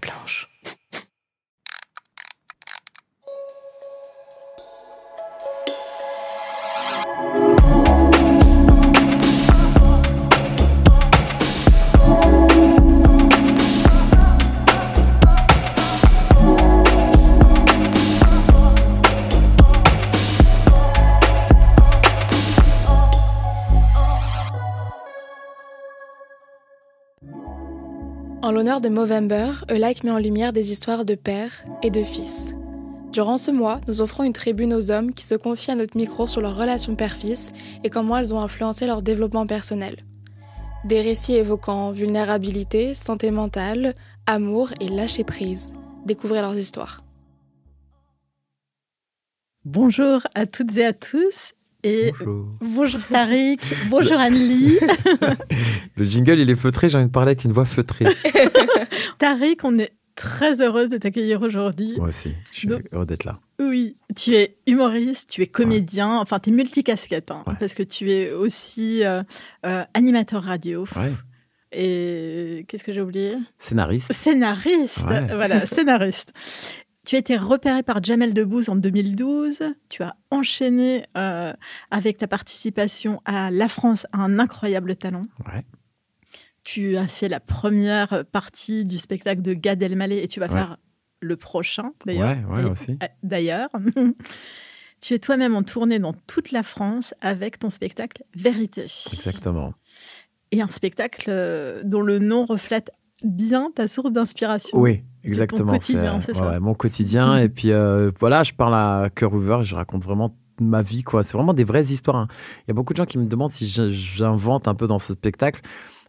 blanche. En l'honneur de Movember, Like met en lumière des histoires de pères et de fils. Durant ce mois, nous offrons une tribune aux hommes qui se confient à notre micro sur leurs relations père-fils et comment elles ont influencé leur développement personnel. Des récits évoquant vulnérabilité, santé mentale, amour et lâcher prise. Découvrez leurs histoires. Bonjour à toutes et à tous et bonjour, Tariq, bonjour Anne-Lie. Le jingle, il est feutré, j'ai envie de parler avec une voix feutrée. Tariq, on est très heureuse de t'accueillir aujourd'hui. Moi aussi, je suis heureux d'être là. Oui, tu es humoriste, tu es comédien, enfin, tu es multicasquette, hein, parce que tu es aussi euh, euh, animateur radio. Ouais. Et qu'est-ce que j'ai oublié? Scénariste. Scénariste, voilà, scénariste. Tu as été repéré par Jamel Debbouze en 2012. Tu as enchaîné euh, avec ta participation à La France a un incroyable talent. Ouais. Tu as fait la première partie du spectacle de Gad Elmaleh et tu vas faire le prochain d'ailleurs. Ouais, ouais, aussi. Euh, d'ailleurs. tu es toi-même en tournée dans toute la France avec ton spectacle Vérité. Exactement. Et un spectacle euh, dont le nom reflète bien ta source d'inspiration. Oui, exactement. quotidien, c'est ça. mon quotidien. Et puis euh, voilà, je parle à cœur ouvert, je raconte vraiment ma vie. quoi. C'est vraiment des vraies histoires. Hein. Il y a beaucoup de gens qui me demandent si j'invente un peu dans ce spectacle.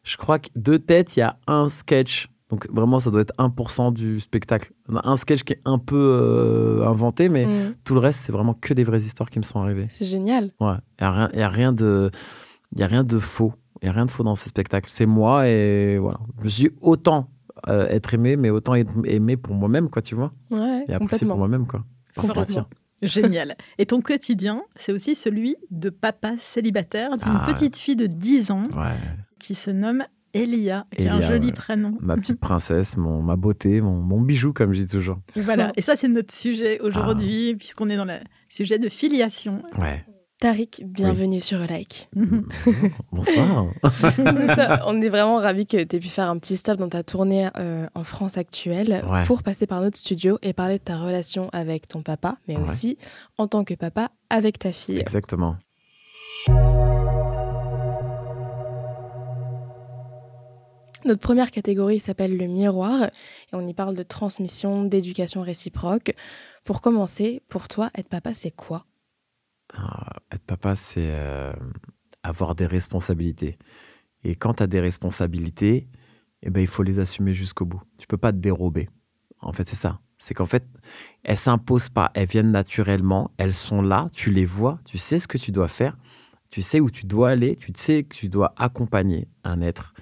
Je crois que de tête, il y a un sketch. Donc vraiment, ça doit être 1% du spectacle. On a un sketch qui est un peu euh, inventé, mais mm. tout le reste, c'est vraiment que des vraies histoires qui me sont arrivées. C'est génial. Ouais, il n'y a, a, rien de... Y a rien de faux. Il n'y a rien de faux dans ce spectacle. C'est moi et voilà. Je suis autant euh, être aimé, mais autant être aimé pour moi-même, quoi, tu vois. Ouais, et apprécié pour moi-même, quoi. Génial. Et ton quotidien, c'est aussi celui de papa célibataire d'une ah. petite fille de 10 ans qui se nomme Elia, qui a un joli prénom. Ma petite princesse, mon, ma beauté, mon, mon bijou, comme je dis toujours. voilà, et ça c'est notre sujet aujourd'hui, ah. puisqu'on est dans le sujet de filiation. Ouais. Tariq, bienvenue sur Like. Bonsoir. on est vraiment ravis que tu aies pu faire un petit stop dans ta tournée euh, en France actuelle pour passer par notre studio et parler de ta relation avec ton papa, mais aussi en tant que papa avec ta fille. Exactement. Notre première catégorie s'appelle le miroir et on y parle de transmission, d'éducation réciproque. Pour commencer, pour toi, être papa, c'est quoi? Être papa, c'est euh, avoir des responsabilités. Et quand tu as des responsabilités, eh ben, il faut les assumer jusqu'au bout. Tu peux pas te dérober. En fait, c'est ça. C'est qu'en fait, elles s'imposent pas. Elles viennent naturellement. Elles sont là. Tu les vois. Tu sais ce que tu dois faire. Tu sais où tu dois aller. Tu sais que tu dois accompagner un être,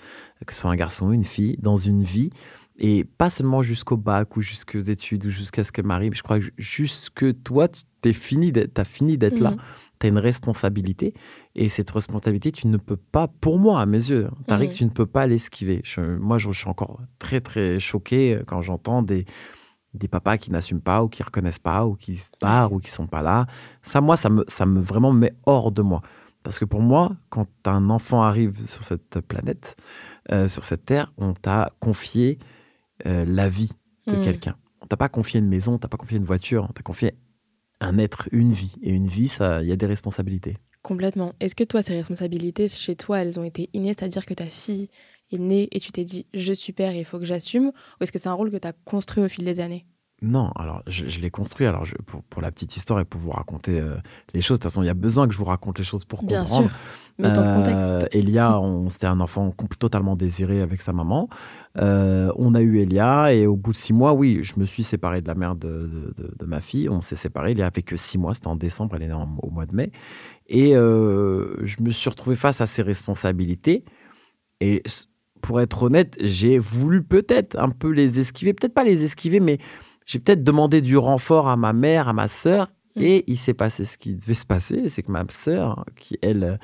que ce soit un garçon ou une fille, dans une vie. Et pas seulement jusqu'au bac ou jusqu'aux études ou jusqu'à ce que Marie, je crois que jusque toi, tu fini as fini d'être là. Mmh. Tu as une responsabilité. Et cette responsabilité, tu ne peux pas, pour moi, à mes yeux, hein, Tariq, mmh. tu ne peux pas l'esquiver. moi, je, suis encore très, très choqué euh, quand j'entends des, des papas qui n'assument pas ou qui reconnaissent pas ou qui se barrent ou qui sont pas là. Ça, moi, ça me, ça me vraiment met hors de moi. Parce que pour moi, quand un enfant arrive sur cette planète, euh, sur cette terre, on t'a confié euh, la vie de mmh. quelqu'un. On t'a pas confié une maison, on t'a pas confié une voiture, on t'a confié un être, une vie. Et une vie, il y a des responsabilités. Complètement. Est-ce que toi, ces responsabilités, chez toi, elles ont été innées, c'est-à-dire que ta fille est née et tu t'es dit, je suis père et il faut que j'assume, ou est-ce que c'est un rôle que tu as construit au fil des années? Non, alors je, l'ai construit. Alors pour, la petite histoire et pour vous raconter euh, les choses, de toute façon, il y a besoin que je vous raconte les choses pour Bien comprendre. Sûr. Mais ton contexte. Euh, Elia, c'était un enfant totalement désiré avec sa maman. Euh, on a eu Elia et au bout de six mois, oui, je me suis séparé de la mère de, ma fille. On s'est séparé. Il y avait que six mois. C'était en décembre. Elle est née au mois de mai. Et je me suis retrouvé face à ses responsabilités. Et pour être honnête, j'ai voulu peut-être un peu les esquiver. Peut-être pas les esquiver, mais j'ai peut-être demandé du renfort à ma mère, à ma sœur, mm. et il s'est passé ce qui devait se passer, c'est que ma sœur, qui elle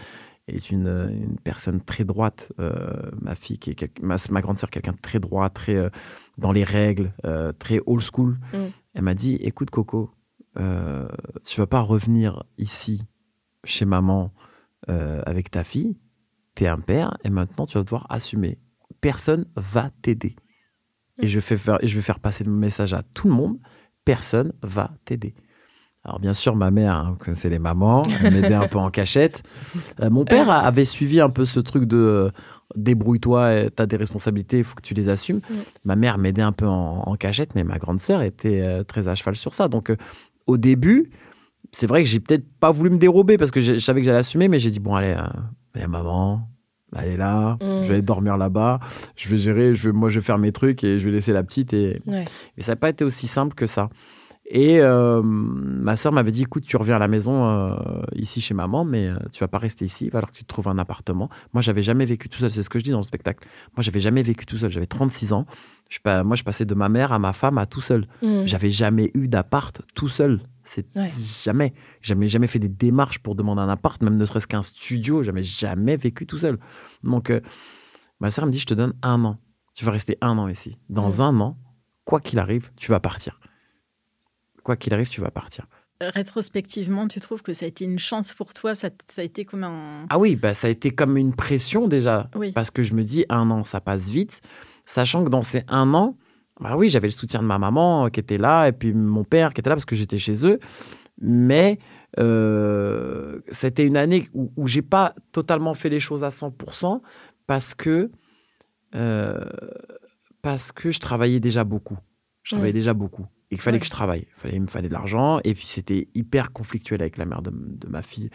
est une, une personne très droite, euh, ma fille, qui est ma, ma grande sœur, quelqu'un de très droit, très, euh, dans les règles, euh, très old school. Mm. Elle m'a dit Écoute, Coco, tu vas pas revenir ici chez maman avec ta fille. Tu es un père et maintenant tu vas devoir assumer. Personne va t'aider. Et, je fais faire, et je vais faire passer le message à tout le monde personne va t'aider. Alors bien sûr, ma mère, hein, vous connaissez les mamans, elle m'aidait un peu en cachette. Euh, mon père a- avait suivi un peu ce truc de euh, débrouille-toi, tu as des responsabilités, il faut que tu les assumes. Ma mère m'aidait un peu en, en cachette, mais ma grande sœur était euh, très à cheval sur ça. Donc euh, au début, c'est vrai que j'ai peut-être pas voulu me dérober parce que je, je savais que j'allais assumer, mais j'ai dit bon allez, euh, allez, maman, elle est là, Mm. je vais aller dormir là-bas, je vais gérer, je vais, moi je vais faire mes trucs et je vais laisser la petite et, Ouais. mais ça n'a pas été aussi simple que ça. Et euh, ma soeur m'avait dit, écoute, tu reviens à la maison euh, ici chez maman, mais euh, tu vas pas rester ici, il va falloir que tu te trouves un appartement. Moi, j'avais jamais vécu tout seul, c'est ce que je dis dans le spectacle. Moi, j'avais jamais vécu tout seul, j'avais 36 ans. Je, moi, je passais de ma mère à ma femme à tout seul. Mm. J'avais jamais eu d'appart tout seul. C'est Ouais. jamais. Jamais, jamais fait des démarches pour demander un appart, même ne serait-ce qu'un studio. J'avais jamais vécu tout seul. Donc, euh, ma soeur me dit, je te donne un an. Tu vas rester un an ici. Dans un an, quoi qu'il arrive, tu vas partir. Quoi qu'il arrive, tu vas partir. Rétrospectivement, tu trouves que ça a été une chance pour toi? Ça, ça a été comme un. Ah oui, bah, ça a été comme une pression déjà. Oui. Parce que je me dis, un an, ça passe vite. Sachant que dans ces un an, bah oui, j'avais le soutien de ma maman euh, qui était là, et puis mon père qui était là parce que j'étais chez eux. Mais euh, c'était une année où, où j'ai pas totalement fait les choses à 100% parce que, euh, parce que je travaillais déjà beaucoup. Je travaillais déjà beaucoup. Et qu'il fallait Ouais. que je travaille. Il, fallait, il me fallait de l'argent. Et puis c'était hyper conflictuel avec la mère de, de ma fille.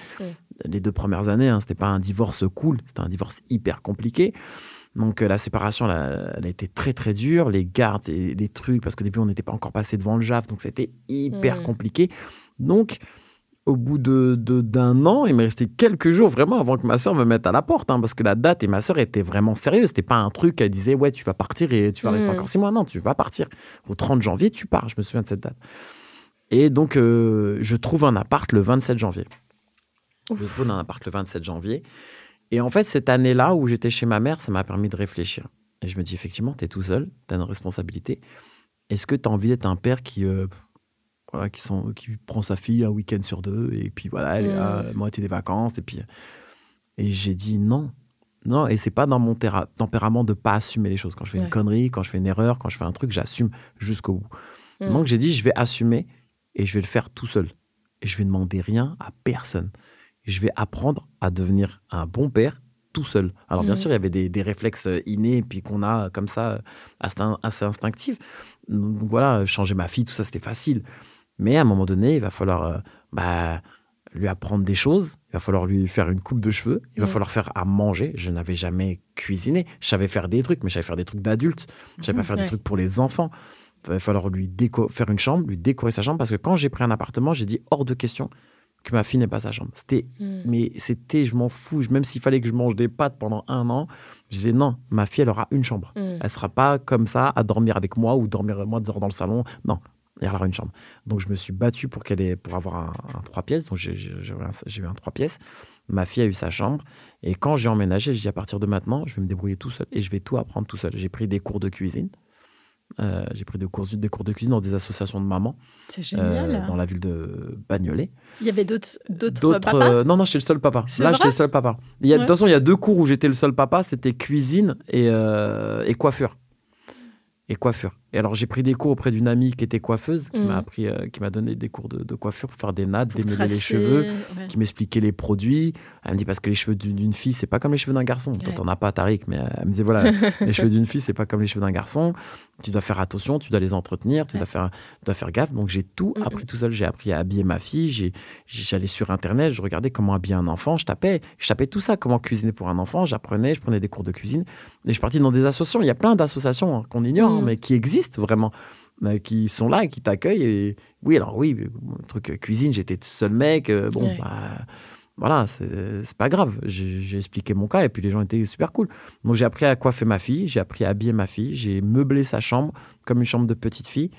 Les deux premières années, hein, c'était pas un divorce cool, c'était un divorce hyper compliqué. Donc euh, la séparation, elle a, elle a été très très dure. Les gardes et les trucs, parce qu'au début, on n'était pas encore passé devant le JAF, donc c'était hyper Mm. compliqué. Donc, au bout de d'un an, il m'est resté quelques jours vraiment avant que ma soeur me mette à la porte, hein, parce que la date et ma soeur étaient vraiment sérieuses. C'était pas un truc qu'elle disait ouais tu vas partir et tu vas rester Mm. encore six mois. Non, tu vas partir. Au 30 janvier, tu pars. Je me souviens de cette date. Et donc, euh, je trouve un appart le 27 janvier. Je trouve un appart le 27 janvier. Et en fait, cette année-là où j'étais chez ma mère, ça m'a permis de réfléchir. Et je me dis, effectivement, tu es tout seul, tu as une responsabilité. Est-ce que tu as envie d'être un père qui, euh, voilà, qui, sont, qui prend sa fille un week-end sur deux et puis voilà, elle est à moitié des vacances et puis et j'ai dit non. Non, et c'est pas dans mon tempérament de pas assumer les choses. Quand je fais Ouais. une connerie, quand je fais une erreur, quand je fais un truc, j'assume jusqu'au bout. Mm. Donc j'ai dit, je vais assumer et je vais le faire tout seul. Et je vais demander rien à personne. Je vais apprendre à devenir un bon père tout seul. Alors bien Mhm. sûr, il y avait des, des réflexes euh, innés, puis qu'on a euh, comme ça, euh, assez, instinctifs. Donc voilà, changer ma fille, tout ça, c'était facile. Mais à un moment donné, il va falloir euh, bah, lui apprendre des choses. Il va falloir lui faire une coupe de cheveux. Il va Mhm. falloir faire à manger. Je n'avais jamais cuisiné. Je savais faire des trucs, mais je savais faire des trucs d'adultes. Je savais pas faire Ouais. des trucs pour les enfants. Il va falloir lui déco- faire une chambre, lui décorer sa chambre. Parce que quand j'ai pris un appartement, j'ai dit hors de question que ma fille n'ait pas sa chambre. C'était Mm. mais c'était, je m'en fous. Même s'il fallait que je mange des pâtes pendant un an, je disais non, ma fille, elle aura une chambre. Mm. Elle sera pas comme ça à dormir avec moi ou dormir moi dans le salon. Non, elle aura une chambre. Donc je me suis battu pour qu'elle ait, pour avoir un, un trois pièces. Donc j'ai j'ai- j'ai eu un- j'ai eu un trois pièces. Ma fille a eu sa chambre. Et quand j'ai emménagé, j'ai dit à partir de maintenant, je vais me débrouiller tout seul et je vais tout apprendre tout seul. J'ai pris des cours de cuisine. Euh, j'ai pris des cours, des cours de cuisine dans des associations de mamans C'est euh, génial. dans la ville de Bagnolet. Il y avait d'autres papas euh, non, non, j'étais le seul papa. Là, j'étais le seul papa. Il y a, De toute façon, il y a deux cours où j'étais le seul papa c'était cuisine et, et coiffure. Et coiffure. Et alors, j'ai pris des cours auprès d'une amie qui était coiffeuse, qui m'a appris, euh, qui m'a donné des cours de, de coiffure pour faire des nattes, pour démêler les cheveux, ouais. qui m'expliquait les produits. Elle me dit parce que les cheveux d'une fille, c'est pas comme les cheveux d'un garçon. Toi, Ouais. t'en as pas, Tariq, mais euh, elle me disait voilà, les cheveux d'une fille, c'est pas comme les cheveux d'un garçon. Tu dois faire attention, tu dois les entretenir, tu Ouais. dois faire, tu dois faire gaffe. Donc, j'ai tout appris tout seul. J'ai appris à habiller ma fille. J'allais sur Internet, je regardais comment habiller un enfant. Je tapais, je tapais tout ça, comment cuisiner pour un enfant. J'apprenais, je prenais des cours de cuisine. Et je suis parti dans des associations. Il y a plein d'associations hein, qu'on ignore, hein, Mhm. mais qui existent vraiment, euh, qui sont là et qui t'accueillent. Et oui, alors oui, le truc euh, cuisine, j'étais seul mec. euh, bon, Ouais. bah, voilà, c'est pas grave. J'ai expliqué mon cas et puis les gens étaient super cool. Donc j'ai appris à coiffer ma fille, j'ai appris à habiller ma fille, j'ai meublé sa chambre comme une chambre de petite fille.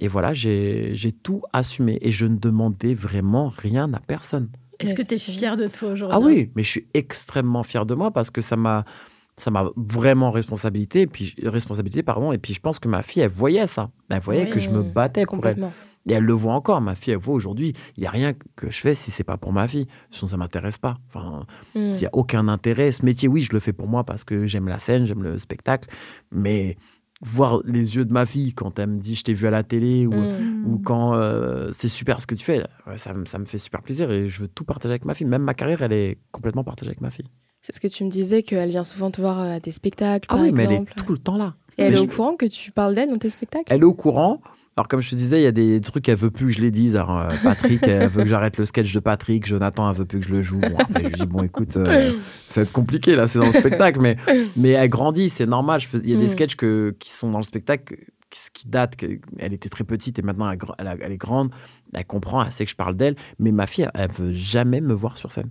Et voilà, j'ai tout assumé et je ne demandais vraiment rien à personne. Est-ce que tu es fier de toi aujourd'hui? Ah oui, mais je suis extrêmement fier de moi parce que ça m'a ça m'a vraiment responsabilité, et puis, responsabilité, pardon, et puis je pense que ma fille, elle voyait ça. Elle voyait que je me battais pour elle. Et elle le voit encore, ma fille, elle voit aujourd'hui, il n'y a rien que je fais si c'est pas pour ma fille. Sinon, ça ne m'intéresse pas. Enfin, il n'y a aucun intérêt. Ce métier, oui, je le fais pour moi parce que j'aime la scène, j'aime le spectacle. Mais voir les yeux de ma fille quand elle me dit je t'ai vu à la télé ou, ou quand euh, c'est super ce que tu fais, ça, ça, me fait super plaisir et je veux tout partager avec ma fille. Même ma carrière, elle est complètement partagée avec ma fille. C'est ce que tu me disais, qu'elle vient souvent te voir euh, à tes spectacles, ah par oui, mais elle est tout le temps là. Et elle est au courant que tu parles d'elle dans tes spectacles? Elle est au courant. Alors, comme je te disais, il y a des trucs qu'elle veut plus que je les dise. Alors, euh, Patrick, elle veut que j'arrête le sketch de Patrick. Jonathan, elle veut plus que je le joue. Bon, je lui dis, bon, écoute, euh, ça va être compliqué, là, c'est dans le spectacle. Mais, mais elle grandit, c'est normal. Il y a des mm. sketchs que, qui sont dans le spectacle qui, datent. Elle était très petite et maintenant, elle, elle, est grande. Elle comprend, elle sait que je parle d'elle. Mais ma fille, elle veut jamais me voir sur scène.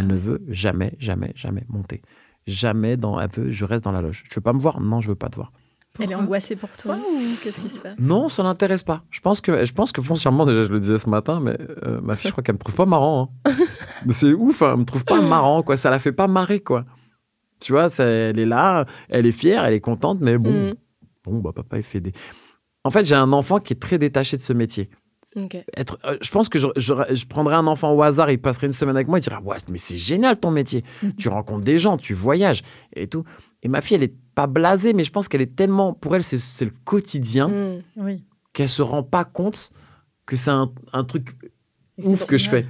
Elle ne veut jamais, jamais, jamais monter. Jamais dans. Elle veut, je reste dans la loge. Je veux pas me voir? Non, je veux pas te voir. Elle est angoissée pour toi ou qu'est-ce qui se passe? Non, ça n'intéresse pas. Je pense que, je pense que foncièrement, déjà, je le disais ce matin, mais euh, ma fille, je crois qu'elle me trouve pas marrant. Hein. c'est ouf, hein, elle me trouve pas marrant, quoi. Ça la fait pas marrer, quoi. Tu vois, elle est là, elle est fière, elle est contente, mais bon, mm. bon, bah papa, il fait des. En fait, j'ai un enfant qui est très détaché de ce métier. Être, euh, je pense que je, je, prendrais un enfant au hasard, il passerait une semaine avec moi, il dirait ouais, mais c'est génial ton métier. Mm. tu rencontres des gens, tu voyages et tout. Et ma fille, elle est pas blasée, mais je pense qu'elle est tellement, pour elle, c'est le quotidien, mmh. oui. qu'elle se rend pas compte que c'est un, un, truc ouf que je fais.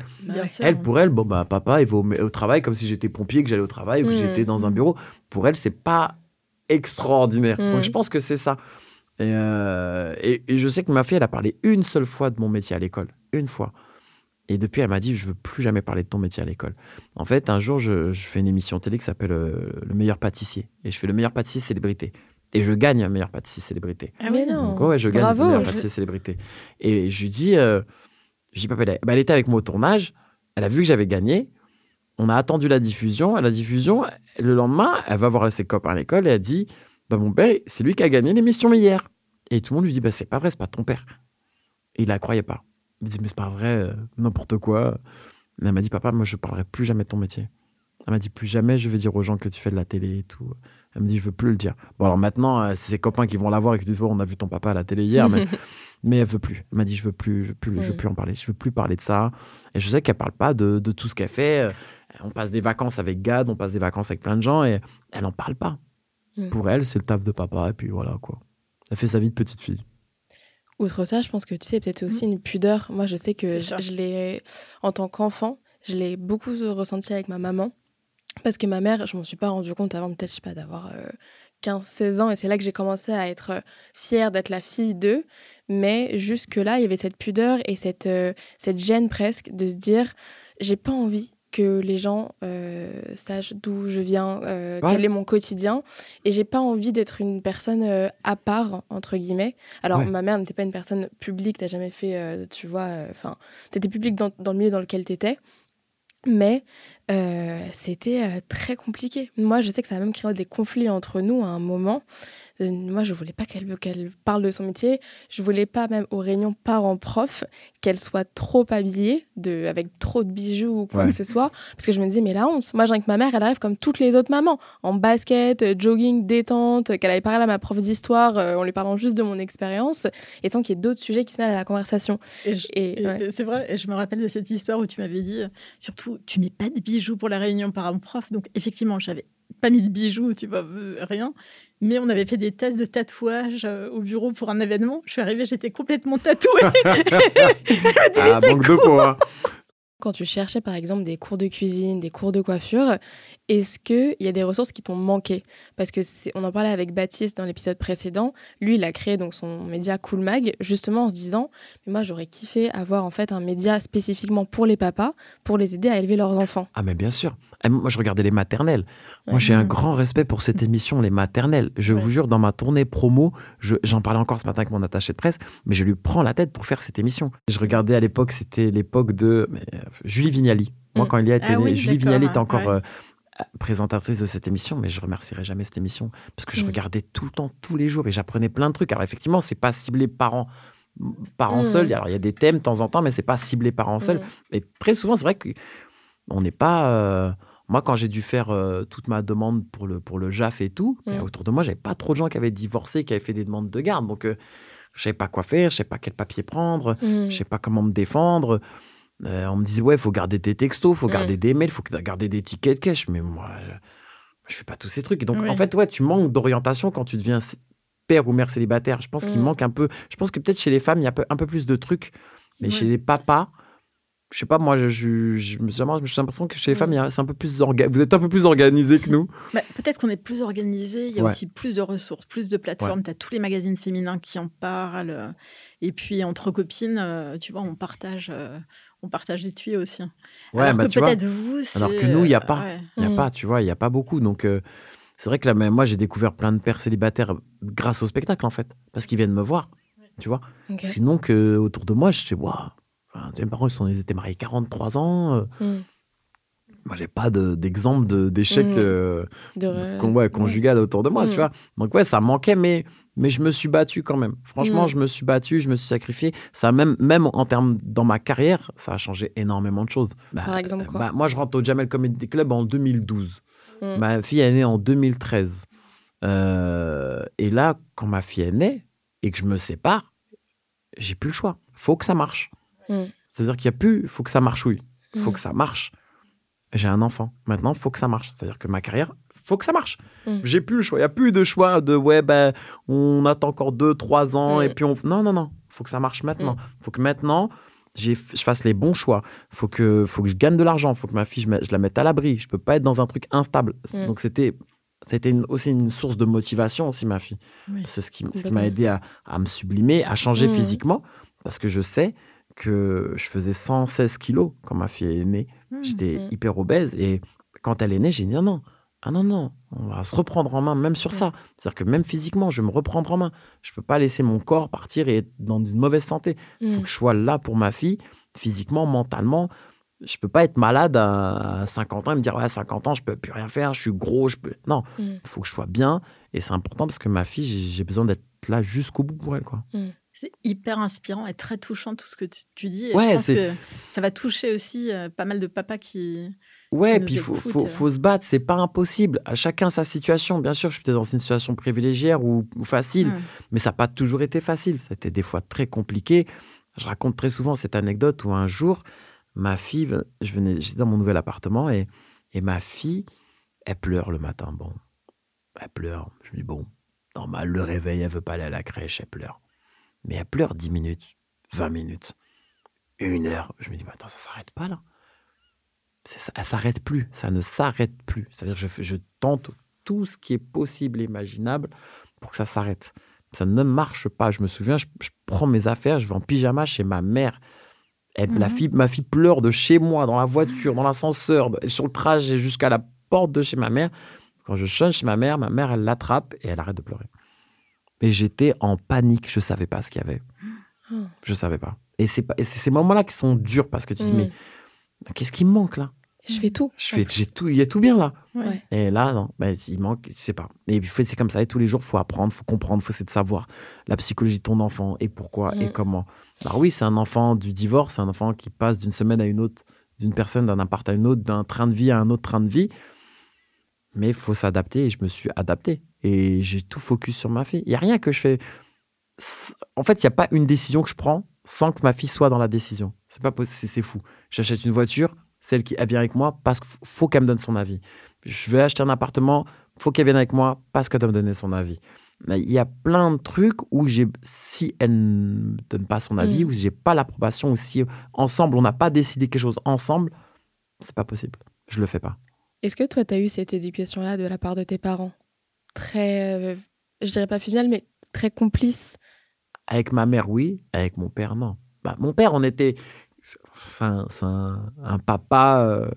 elle, pour elle, bon bah papa, il va au, travail comme si j'étais pompier, que j'allais au travail ou que mmh. j'étais dans un mmh. bureau. Pour elle, c'est pas extraordinaire. Donc je pense que c'est ça. Euh, et, et, je sais que ma fille, elle a parlé une seule fois de mon métier à l'école, une fois. Et depuis, elle m'a dit, je veux plus jamais parler de ton métier à l'école. En fait, un jour, je, fais une émission télé qui s'appelle euh, Le meilleur pâtissier. Et je fais le meilleur pâtissier célébrité. Et je gagne un meilleur pâtissier célébrité. Ah mais non ouais, je gagne le meilleur pâtissier célébrité. Et je lui dis, euh, je dis, papa, elle, elle était avec moi au tournage. Elle a vu que j'avais gagné. On a attendu la diffusion. À la diffusion, le lendemain, elle va voir ses copains à l'école et elle dit, bah, mon père, c'est lui qui a gagné l'émission hier. Et tout le monde lui dit, bah, c'est pas vrai, c'est pas ton père. Et il la croyait pas. Il me dit, mais c'est pas vrai, euh, n'importe quoi. elle m'a dit, papa, moi, je parlerai plus jamais de ton métier. Elle m'a dit, plus jamais je vais dire aux gens que tu fais de la télé et tout. Elle me dit, je veux plus le dire. Bon, alors maintenant, euh, c'est ses copains qui vont la voir et qui disent, on a vu ton papa à la télé hier, mais, mais elle veut plus. Elle m'a dit, je veux plus, je veux plus, je veux plus en parler. Je veux plus parler de ça. Et je sais qu'elle parle pas de, de tout ce qu'elle fait. Euh, on passe des vacances avec Gad, on passe des vacances avec plein de gens et elle en parle pas. Mm. Pour elle, c'est le taf de papa et puis voilà quoi. Elle fait sa vie de petite fille. Outre ça, je pense que tu sais, peut-être aussi mmh. une pudeur. Moi, je sais que je, l'ai, en tant qu'enfant, je l'ai beaucoup ressenti avec ma maman. Parce que ma mère, je m'en suis pas rendu compte avant peut-être, je sais pas, d'avoir 15-16 euh, ans. Et c'est là que j'ai commencé à être euh, fière d'être la fille d'eux. Mais jusque-là, il y avait cette pudeur et cette, euh, cette gêne presque de se dire, j'ai pas envie que les gens euh, sachent d'où je viens, euh, quel est mon quotidien. Et j'ai pas envie d'être une personne euh, à part, entre guillemets. Alors, ma mère n'était pas une personne publique, t'as jamais fait, tu vois, enfin, t'étais publique dans, dans, le milieu dans lequel t'étais. Mais c'était très compliqué. Moi, je sais que ça a même créé des conflits entre nous à un moment. Euh, moi, je voulais pas qu'elle qu'elle parle de son métier. Je voulais pas, même aux réunions parents-prof, qu'elle soit trop habillée, de, avec trop de bijoux ou quoi que ce soit. Parce que je me disais, mais la honte. Moi, j'ai que ma mère, elle arrive comme toutes les autres mamans, en basket, euh, jogging, détente, qu'elle avait parlé à ma prof d'histoire euh, en lui parlant juste de mon expérience, et sans qu'il y ait d'autres sujets qui se mêlent à la conversation. Et, C'est vrai, et je me rappelle de cette histoire où tu m'avais dit, surtout, tu mets pas de bijoux pour la réunion parents-prof. Donc, effectivement, j'avais pas mis de bijoux, tu vois, rien. Mais on avait fait des tests de tatouage euh, au bureau pour un événement. Je suis arrivée, j'étais complètement tatouée. ah, manque de hein. Quand tu cherchais par exemple des cours de cuisine, des cours de coiffure, est-ce qu'il y a des ressources qui t'ont manqué? Parce que on en parlait avec Baptiste dans l'épisode précédent. Lui, il a créé donc son média Cool Mag, justement en se disant mais moi j'aurais kiffé avoir en fait un média spécifiquement pour les papas, pour les aider à élever leurs enfants. Ah mais bien sûr. Eh, moi je regardais les maternelles. Moi j'ai un grand respect pour cette émission, les maternelles. Je vous jure, dans ma tournée promo, j'en parlais encore ce matin avec mon attaché de presse, mais je lui prends la tête pour faire cette émission. Je regardais à l'époque, c'était l'époque de Julie Vignali. Moi, mm. quand il y a été ah Julie Vignali était encore euh, présentatrice de cette émission, mais je remercierai jamais cette émission parce que je mm. regardais tout le temps, tous les jours, et j'apprenais plein de trucs. Alors effectivement, c'est pas ciblé parents parents seuls. Mm. Alors il y a des thèmes de temps en temps, mais c'est pas ciblé parents seuls. Et très souvent, c'est vrai qu'on n'est pas euh, Moi, quand j'ai dû faire euh, toute ma demande pour le, pour le JAF et tout, Mm. autour de moi, j'avais pas trop de gens qui avaient divorcé, qui avaient fait des demandes de garde. Donc, euh, je savais pas quoi faire, je savais pas quel papier prendre, Mm. je sais pas comment me défendre. Euh, on me disait, ouais, il faut garder tes textos, faut Mm. garder des mails, faut garder des tickets de cash. Mais moi, je, je fais pas tous ces trucs. Et donc, en fait, ouais, tu manques d'orientation quand tu deviens père ou mère célibataire. Je pense qu'il manque un peu. Je pense que peut-être chez les femmes, il y a un peu, un peu plus de trucs. Mais Ouais. chez les papas, je sais pas, moi, je, je, je me suis vraiment- j'ai l'impression que chez les Mm. femmes, c'est un peu plus orga- vous êtes un peu plus organisés que nous. Bah, Peut-être qu'on est plus organisé, il y a Ouais. aussi plus de ressources, plus de plateformes. Tu as tous les magazines féminins qui en parlent. euh, Et puis, entre copines, euh, tu vois, on partage, euh, on partage les tuyaux aussi. Ouais, Alors bah, que tu vois. peut-être vous, c'est. Alors que nous, il y a pas. ouais. Il n'y a Mm. pas, tu vois, il n'y a pas beaucoup. Donc, euh, c'est vrai que là, mais moi, j'ai découvert plein de pères célibataires grâce au spectacle, en fait. Parce qu'ils viennent me voir, tu vois. Sinon, que, autour de moi, je sais, waouh. Enfin, mes parents, ils, sont, ils étaient mariés 43 ans. euh, Mm. moi, j'ai pas de- d'exemple de, d'échec euh, De re- con- ouais, conjugal autour de moi, tu Mhm. vois. Donc, ouais, ça manquait, mais, mais je me suis battu quand même. Franchement, Mhm. je me suis battu, je me suis sacrifié. Ça même, même en termes, dans ma carrière, ça a changé énormément de choses. Bah, Par exemple, quoi? bah, Moi, je rentre au Jamel Comedy Club en 2012. Mm. Ma fille est née en 2013. Euh, et là, quand ma fille est née et que je me sépare, j'ai plus le choix. Faut que ça marche. Mm. C'est-à-dire qu'il y a plus, faut que ça marche, oui. Faut Mm. que ça marche. J'ai un enfant. Maintenant, faut que ça marche. C'est-à-dire que ma carrière, faut que ça marche. Mm. J'ai plus le choix. Il y a plus de choix de ouais, ben, on attend encore deux, trois ans Mm. et puis on. Non, non, non. Faut que ça marche maintenant. Faut que maintenant, j'ai- je fasse les bons choix. Faut que, faut que je gagne de l'argent. Faut que ma fille, je, la mette à l'abri. Je peux pas être dans un truc instable. Mm. Donc c'était, c'était une- aussi une source de motivation aussi ma fille. Oui. C'est ce qui, ce qui m'a aidé à, à me sublimer, à changer Mm. physiquement, parce que je sais que je faisais 116 kilos quand ma fille est née. Mmh. J'étais Mm. hyper obèse et quand elle est née, j'ai dit ah non, ah non, non, on va se reprendre en main, même sur ça. C'est-à-dire que même physiquement, je vais me reprendre en main. Je peux pas laisser mon corps partir et être dans une mauvaise santé. Il faut Mm. que je sois là pour ma fille, physiquement, mentalement. Je peux pas être malade à 50 ans et me dire, ouais, à 50 ans, je peux plus rien faire, je suis gros, je peux. Non, il faut que je sois bien. Et c'est important parce que ma fille, j'ai- j'ai besoin d'être là jusqu'au bout pour elle, quoi. C'est hyper inspirant et très touchant tout ce que tu, tu dis. Et Ouais, je pense que ça va toucher aussi euh, pas mal de papas qui. Ouais, puis il faut, écoutent, faut, faut se battre, c'est pas impossible. À chacun sa situation. Bien sûr, je suis peut-être dans une situation privilégiée ou, ou facile, Ouais. mais ça n'a pas toujours été facile. C'était des fois très compliqué. Je raconte très souvent cette anecdote où un jour, ma fille, je venais, j'étais dans mon nouvel appartement et, et ma fille, elle pleure le matin. Bon, elle pleure. Je me dis, bon, normal, le réveil, elle veut pas aller à la crèche, elle pleure. Mais elle pleure 10 minutes, 20 minutes, une heure. Je me dis, mais attends, ça s'arrête pas là. Ça, elle s'arrête plus, ça ne s'arrête plus. C'est-à-dire que je, je tente tout ce qui est possible et imaginable pour que ça s'arrête. Ça ne marche pas. Je me souviens, je, je prends mes affaires, je vais en pyjama chez ma mère. Elle- la Mhm. fille, ma fille pleure de chez moi, dans la voiture, dans l'ascenseur, sur le trajet jusqu'à la porte de chez ma mère. Quand je sonne chez ma mère, ma mère, elle l'attrape et elle arrête de pleurer. Et j'étais en panique, je ne savais pas ce qu'il y avait. Oh. Je ne savais pas. Et c'est pas- et c'est ces moments-là qui sont durs parce que tu dis, Mm. mais qu'est-ce qui me manque là? Je fais tout. je fais, j'ai tout, il y a tout bien là. Ouais. Et là, non, ben, il manque, je sais pas. Et puis, c'est comme ça. Et tous les jours, faut apprendre, faut comprendre, faut essayer de savoir la psychologie de ton enfant et pourquoi et Mm. comment. Alors oui, c'est un enfant du divorce, c'est un enfant qui passe d'une semaine à une autre, d'une personne, d'un appart à une autre, d'un train de vie à un autre train de vie. Mais il faut s'adapter et je me suis adapté. Et j'ai tout focus sur ma fille. Il n'y a rien que je fais. En fait, il n'y a pas une décision que je prends sans que ma fille soit dans la décision. C'est pas possible, c'est- fou. J'achète une voiture, celle qui elle vient avec moi parce qu'il faut qu'elle me donne son avis. Je vais acheter un appartement, faut qu'elle vienne avec moi parce qu'elle doit me donner son avis. Mais il y a plein de trucs où j'ai, si elle ne me donne pas son avis, Mm. ou si j'ai pas l'approbation, ou si ensemble on n'a pas décidé quelque chose ensemble, c'est pas possible. Je le fais pas. Est-ce que toi, tu as eu cette éducation-là de la part de tes parents? Très, euh, je dirais pas fusionnelle, mais très complice. Avec ma mère, oui. Avec mon père, non. Bah, mon père, on était. C'est un, papa euh,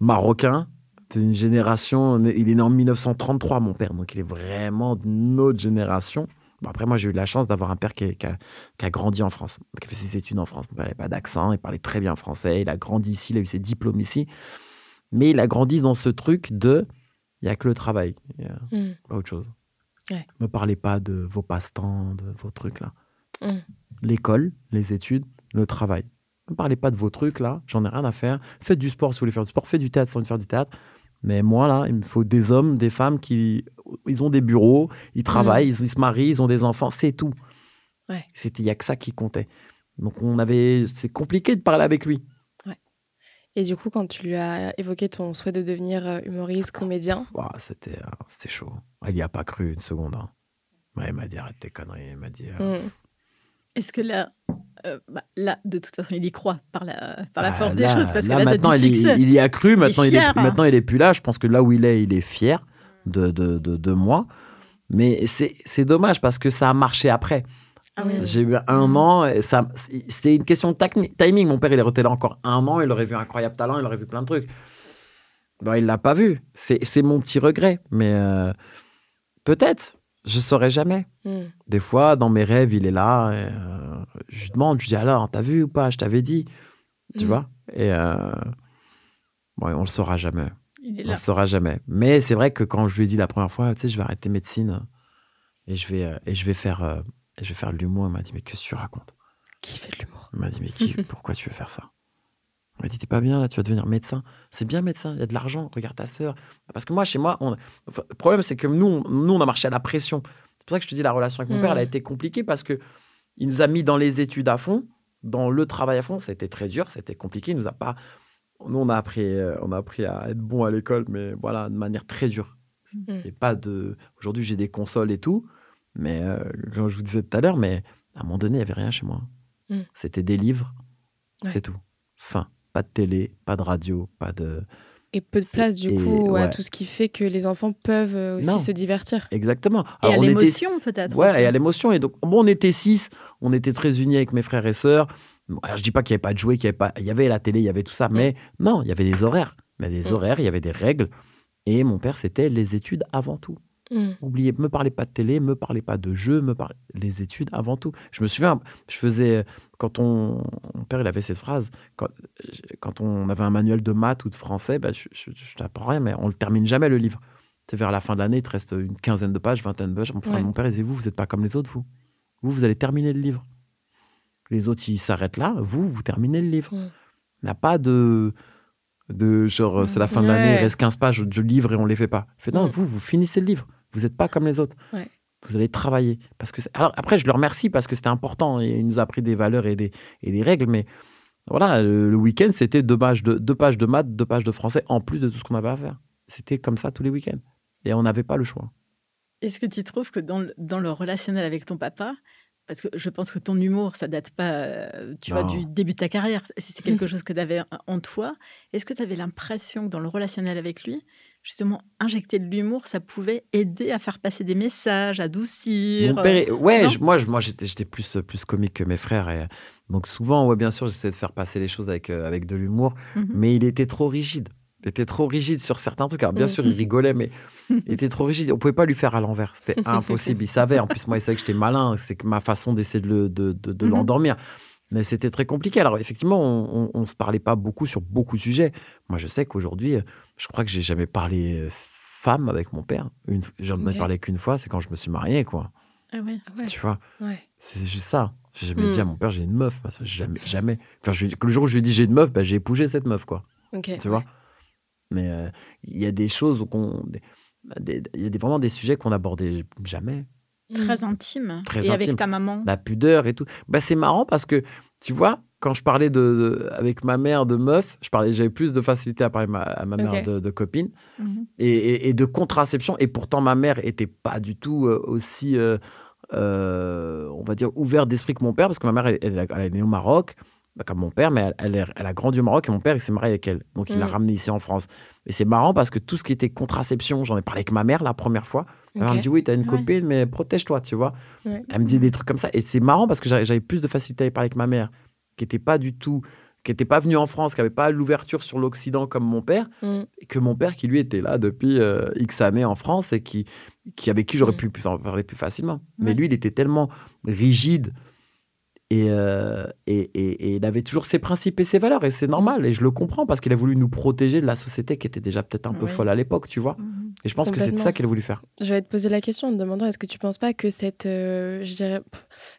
marocain. C'est une génération. Il est né en 1933, mon père. Donc, il est vraiment d'une autre génération. Bon, après, moi, j'ai eu la chance d'avoir un père qui, qui a, qui a grandi en France, qui a fait ses études en France. Père n'avait pas d'accent, il parlait très bien français. Il a grandi ici, il a eu ses diplômes ici. Mais il a grandi dans ce truc de. Il n'y a que le travail. Y a Mm. pas autre chose. Ouais. Me parlez pas de vos passe-temps, de vos trucs là. Mm. L'école, les études, le travail. Ne me parlez pas de vos trucs là, j'en ai rien à faire. Faites du sport si vous voulez faire du sport, faites du théâtre si vous voulez faire du théâtre. Mais moi, là, il me faut des hommes, des femmes qui. Ils ont des bureaux, ils travaillent, ils, ils se marient, ils ont des enfants, c'est tout. Ouais. C'était, il n'y a que ça qui comptait. Donc, on avait. C'est compliqué de parler avec lui. Et du coup, quand tu lui as évoqué ton souhait de devenir euh, humoriste, comédien, Ouah, c'était, euh, c'était chaud. Il n'y a pas cru une seconde. hein. Il m'a dit arrête tes conneries. Il m'a dit. euh, mm, Est-ce que là, euh, bah, là, de toute façon, il y croit par la, par la Ah, force là- des choses parce là, que là, t'as maintenant, du il, y- succès. il y a cru. Maintenant, il, fier, est, hein. maintenant, il est plus là. Je pense que là où il est, il est fier de, de, de, de moi. Mais c'est, c'est dommage parce que ça a marché après. Ah oui. J'ai eu un an. Et ça, c'était une question de timing. Mon père, il est resté là encore un an. Il aurait vu un incroyable talent. Il aurait vu plein de trucs. Bon, il l'a pas vu. C'est, c'est mon petit regret. Mais euh, peut-être. Je saurais jamais. mm. Des fois, dans mes rêves, il est là. et, euh, je lui demande, je lui dis alors, t'as vu ou pas? Je t'avais dit. Tu Mm. vois? Et euh, ouais, on le saura jamais. Il est On le saura jamais. Mais c'est vrai que quand je lui ai dit la première fois, tu sais, je vais arrêter médecine et je vais, euh, et je vais faire, euh, et je vais faire de l'humour, il m'a dit, mais qu'est-ce que tu racontes? Qui fait de l'humour? Il m'a dit, mais qui, pourquoi tu veux faire ça? Il m'a dit, t'es pas bien là, tu vas devenir médecin. C'est bien médecin, il y a de l'argent, regarde ta sœur. Parce que moi, chez moi, on- enfin, le problème, c'est que nous, on- nous, on a marché à la pression. C'est pour ça que je te dis, la relation avec mon père, elle a été compliquée parce que il nous a mis dans les études à fond, dans le travail à fond. Ça a été très dur, c'était compliqué. Il nous a pas. Nous, on a appris, euh, on a appris à être bon à l'école, mais voilà, de manière très dure. Et pas de. Aujourd'hui, j'ai des consoles et tout, mais euh, comme je vous disais tout à l'heure, mais à un moment donné, il y avait rien chez moi. Mm. C'était des livres, Ouais. c'est tout. Fin. Pas de télé, pas de radio, pas de. Et peu de place, du et coup, à tout ce qui fait que les enfants peuvent euh, aussi Non. se divertir. Exactement. Et à était- l'émotion, peut-être. Ouais, aussi. et à l'émotion. Et donc, bon, on était six, on était très unis avec mes frères et sœurs. Bon, alors, je dis pas qu'il n'y avait pas de jouets, qu'il y avait pas, il y avait la télé, il y avait tout ça, mais non, il y avait des horaires. Il y avait des Mm. horaires, il y avait des règles. Et mon père, c'était les études avant tout. Mm. Oubliez, me parlez pas de télé, me parlez pas de jeux, me parlez les études avant tout. Je me souviens, je faisais quand on, mon père, il avait cette phrase quand, quand on avait un manuel de maths ou de français, bah, je, je, je t'apprends rien, mais on le termine jamais le livre. C'est vers la fin de l'année, il te reste une quinzaine de pages, vingtaine de pages. Mon, frère- Ouais. mon père, il disait vous, vous n'êtes pas comme les autres, vous. Vous, vous allez terminer le livre. Les autres, ils s'arrêtent là. Vous, vous terminez le livre. Mm. Il n'y a pas de de genre c'est la fin de l'année, il reste 15 pages de livre et on les fait pas. Fait non, Mm. vous, vous finissez le livre. Vous n'êtes pas comme les autres. Ouais. Vous allez travailler. Parce que Alors, après, je le remercie parce que c'était important et il nous a appris des valeurs et des, et des règles. Mais voilà, le, le week-end, c'était deux pages, de, deux pages de maths, deux pages de français en plus de tout ce qu'on avait à faire. C'était comme ça tous les week-ends. Et on n'avait pas le choix. Est-ce que tu trouves que dans le, dans le relationnel avec ton papa, parce que je pense que ton humour, ça date pas, euh, tu vois, du début de ta carrière, c'est c'est quelque chose que tu avais en toi. Est-ce que tu avais l'impression que dans le relationnel avec lui, justement, injecter de l'humour, ça pouvait aider à faire passer des messages, adoucir Mon père, est- ouais, je- moi, je- moi j'étais, plus, plus comique que mes frères. Et, donc souvent, ouais, bien sûr, j'essayais de faire passer les choses avec, euh, avec de l'humour. Mhm. mais il était trop rigide. Il était trop rigide sur certains trucs. Alors, bien Mm. sûr, il rigolait, mais il était trop rigide. On pouvait pas lui faire à l'envers. C'était impossible. Il savait. En plus, moi, il savait que j'étais malin. C'est que ma façon d'essayer de, le- de, de- de Mhm. l'endormir. Mais c'était très compliqué. Alors, effectivement, on, on se parlait pas beaucoup sur beaucoup de sujets. Moi, je sais qu'aujourd'hui, euh, je crois que j'ai jamais parlé euh, femme avec mon père. Une- J'en ai parlé qu'une fois, c'est quand je me suis marié, quoi. Ah ouais. Ah ouais. Tu vois? Ouais. c'est juste ça. J'ai jamais Mm. dit à mon père, j'ai une meuf. Parce que Jamais. jamais. Enfin, je, le jour où je lui ai dit j'ai une meuf, bah, j'ai épousé cette meuf, quoi Ok. tu vois? Mais euh, il y a des choses où qu'on, des- des- il y a des, vraiment des sujets qu'on abordait jamais. Très intime. Très Et intime. avec ta maman. La pudeur et tout. Bah, c'est marrant parce que, tu vois, quand je parlais de, de- avec ma mère de meuf, je parlais, j'avais plus de facilité à parler ma- à ma mère de, de copine Mhm. et, et- et de contraception. Et pourtant, ma mère était pas du tout euh, aussi, euh, euh, on va dire, ouverte d'esprit que mon père, parce que ma mère, elle, elle, elle est née au Maroc, bah, comme mon père, mais elle, elle, est- elle a grandi au Maroc et mon père, il s'est marié avec elle. Donc, il l'a Mm. ramenée ici en France. Et c'est marrant parce que tout ce qui était contraception, j'en ai parlé avec ma mère la première fois. Elle me dit, oui, t'as une Ouais. copine, mais protège-toi, tu vois. Ouais. Elle me disait des trucs comme ça. Et c'est marrant parce que j'avais plus de facilité à parler avec ma mère, qui n'était pas du tout, qui n'était pas venue en France, qui n'avait pas l'ouverture sur l'Occident comme mon père, Mm. et que mon père qui lui était là depuis euh, X années en France et qui, qui avec qui j'aurais Mm. pu en parler plus facilement. Mais lui, il était tellement rigide et, euh, et, et- et il avait toujours ses principes et ses valeurs. Et c'est normal. Et je le comprends parce qu'il a voulu nous protéger de la société qui était déjà peut-être un peu Ouais. folle à l'époque, tu vois. Mhm. Et je pense que c'est ça qu'il a voulu faire. Je vais te poser la question en te demandant est-ce que tu penses pas que cette, euh, je dirais,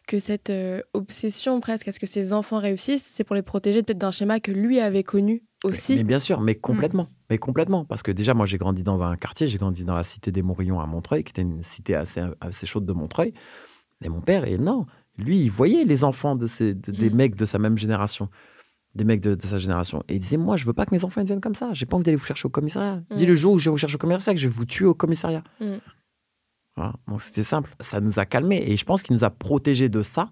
que cette euh, obsession presque à ce que ses enfants réussissent, c'est pour les protéger peut-être d'un schéma que lui avait connu aussi? Mais bien sûr, mais complètement. Mais complètement, parce que déjà, moi, j'ai grandi dans un quartier, j'ai grandi dans la cité des Morillons à Montreuil, qui était une cité assez, assez chaude de Montreuil. Et mon père, et non, lui, il voyait les enfants de des mmh. mecs de sa même génération, des mecs de, sa génération. Et il disait, moi, je veux pas que mes enfants deviennent comme ça. J'ai pas envie d'aller vous chercher au commissariat. Dis le mmh. jour où je vais vous chercher au commissariat, que je vais vous tuer au commissariat. Mmh. Donc c'était simple. Ça nous a calmés. Et je pense qu'il nous a protégés de ça.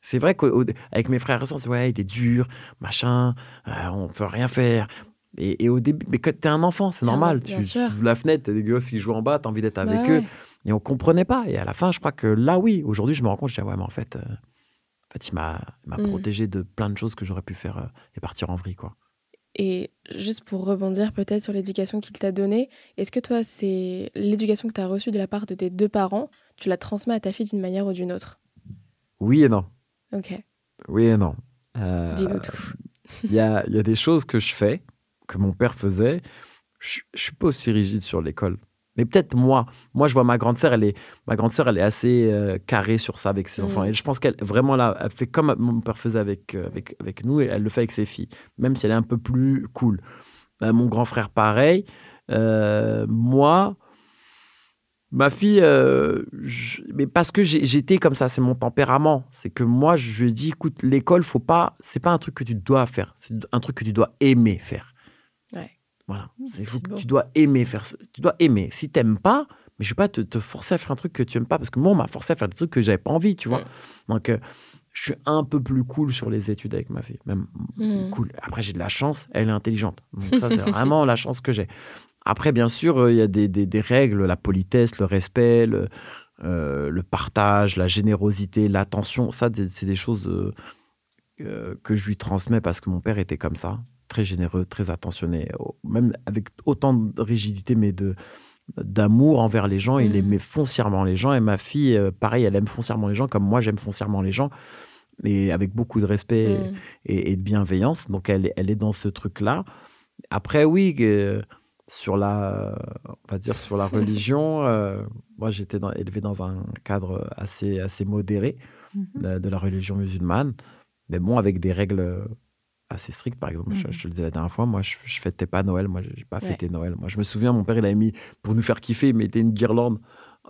C'est vrai qu'avec mes frères et sœurs, ouais, il est dur, machin, euh, on peut rien faire. Et, au début, mais quand t'es un enfant, c'est normal. tu, ouvres la fenêtre, t'as des gosses qui jouent en bas, t'as envie d'être bah avec eux. Et on comprenait pas. Et à la fin, je crois que là, oui, aujourd'hui, je me rends compte, je dis, ouais, mais en fait, euh, en fait il m'a mmh. protégé de plein de choses que j'aurais pu faire euh, et partir en vrille, quoi. Et juste pour rebondir peut-être sur l'éducation qu'il t'a donnée, est-ce que toi, c'est l'éducation que tu as reçue de la part de tes deux parents, tu la transmets à ta fille d'une manière ou d'une autre? Oui et non. Ok. Oui et non. Euh, Dis-nous tout. Il y a, y a, des choses que je fais, que mon père faisait. Je ne suis pas aussi rigide sur l'école. Mais peut-être moi. Moi, je vois ma grande sœur, elle est, ma grande sœur, elle est assez euh, carrée sur ça avec ses enfants. Mm. Et je pense qu'elle, vraiment, là, elle fait comme mon père faisait avec, euh, avec, avec nous, et elle le fait avec ses filles, même si elle est un peu plus cool. Euh, mon grand frère, pareil. moi, ma fille, mais parce que j'étais comme ça, c'est mon tempérament. C'est que moi, je lui dis, écoute, l'école, faut pas, c'est pas un truc que tu dois faire, c'est un truc que tu dois aimer faire. Voilà. Mmh, tu dois aimer faire Tu dois aimer. Si tu n'aimes pas, mais je vais pas te, te, forcer à faire un truc que tu aimes pas parce que moi, on m'a forcé à faire des trucs que j'avais pas envie, tu vois. Mmh. Donc, euh, je suis un peu plus cool sur les études avec ma fille. Même mmh. cool. Après, j'ai de la chance. Elle est intelligente. Donc, ça, c'est vraiment la chance que j'ai. Après, bien sûr, euh, il y a des, des, des, règles, la politesse, le respect, le, euh, le partage, la générosité, l'attention. Ça, c'est des choses que je lui transmets parce que mon père était comme ça très généreux, très attentionné, même avec autant de rigidité, mais de d'amour envers les gens. Il mmh. aimait foncièrement les gens. Et ma fille, euh, pareil, elle aime foncièrement les gens, comme moi, j'aime foncièrement les gens, mais avec beaucoup de respect mmh. et, de bienveillance. Donc, elle, elle est dans ce truc-là. Après, oui, sur la, on va dire sur la religion, euh, moi, j'étais élevé dans un cadre assez, assez modéré mmh de, la religion musulmane, mais bon, avec des règles assez strict. Par exemple, je, mmh. te le disais la dernière fois, moi, je, je fêtais pas Noël. Moi, j'ai pas fêté Noël. Moi, je me souviens, mon père, il avait mis, pour nous faire kiffer, il mettait une guirlande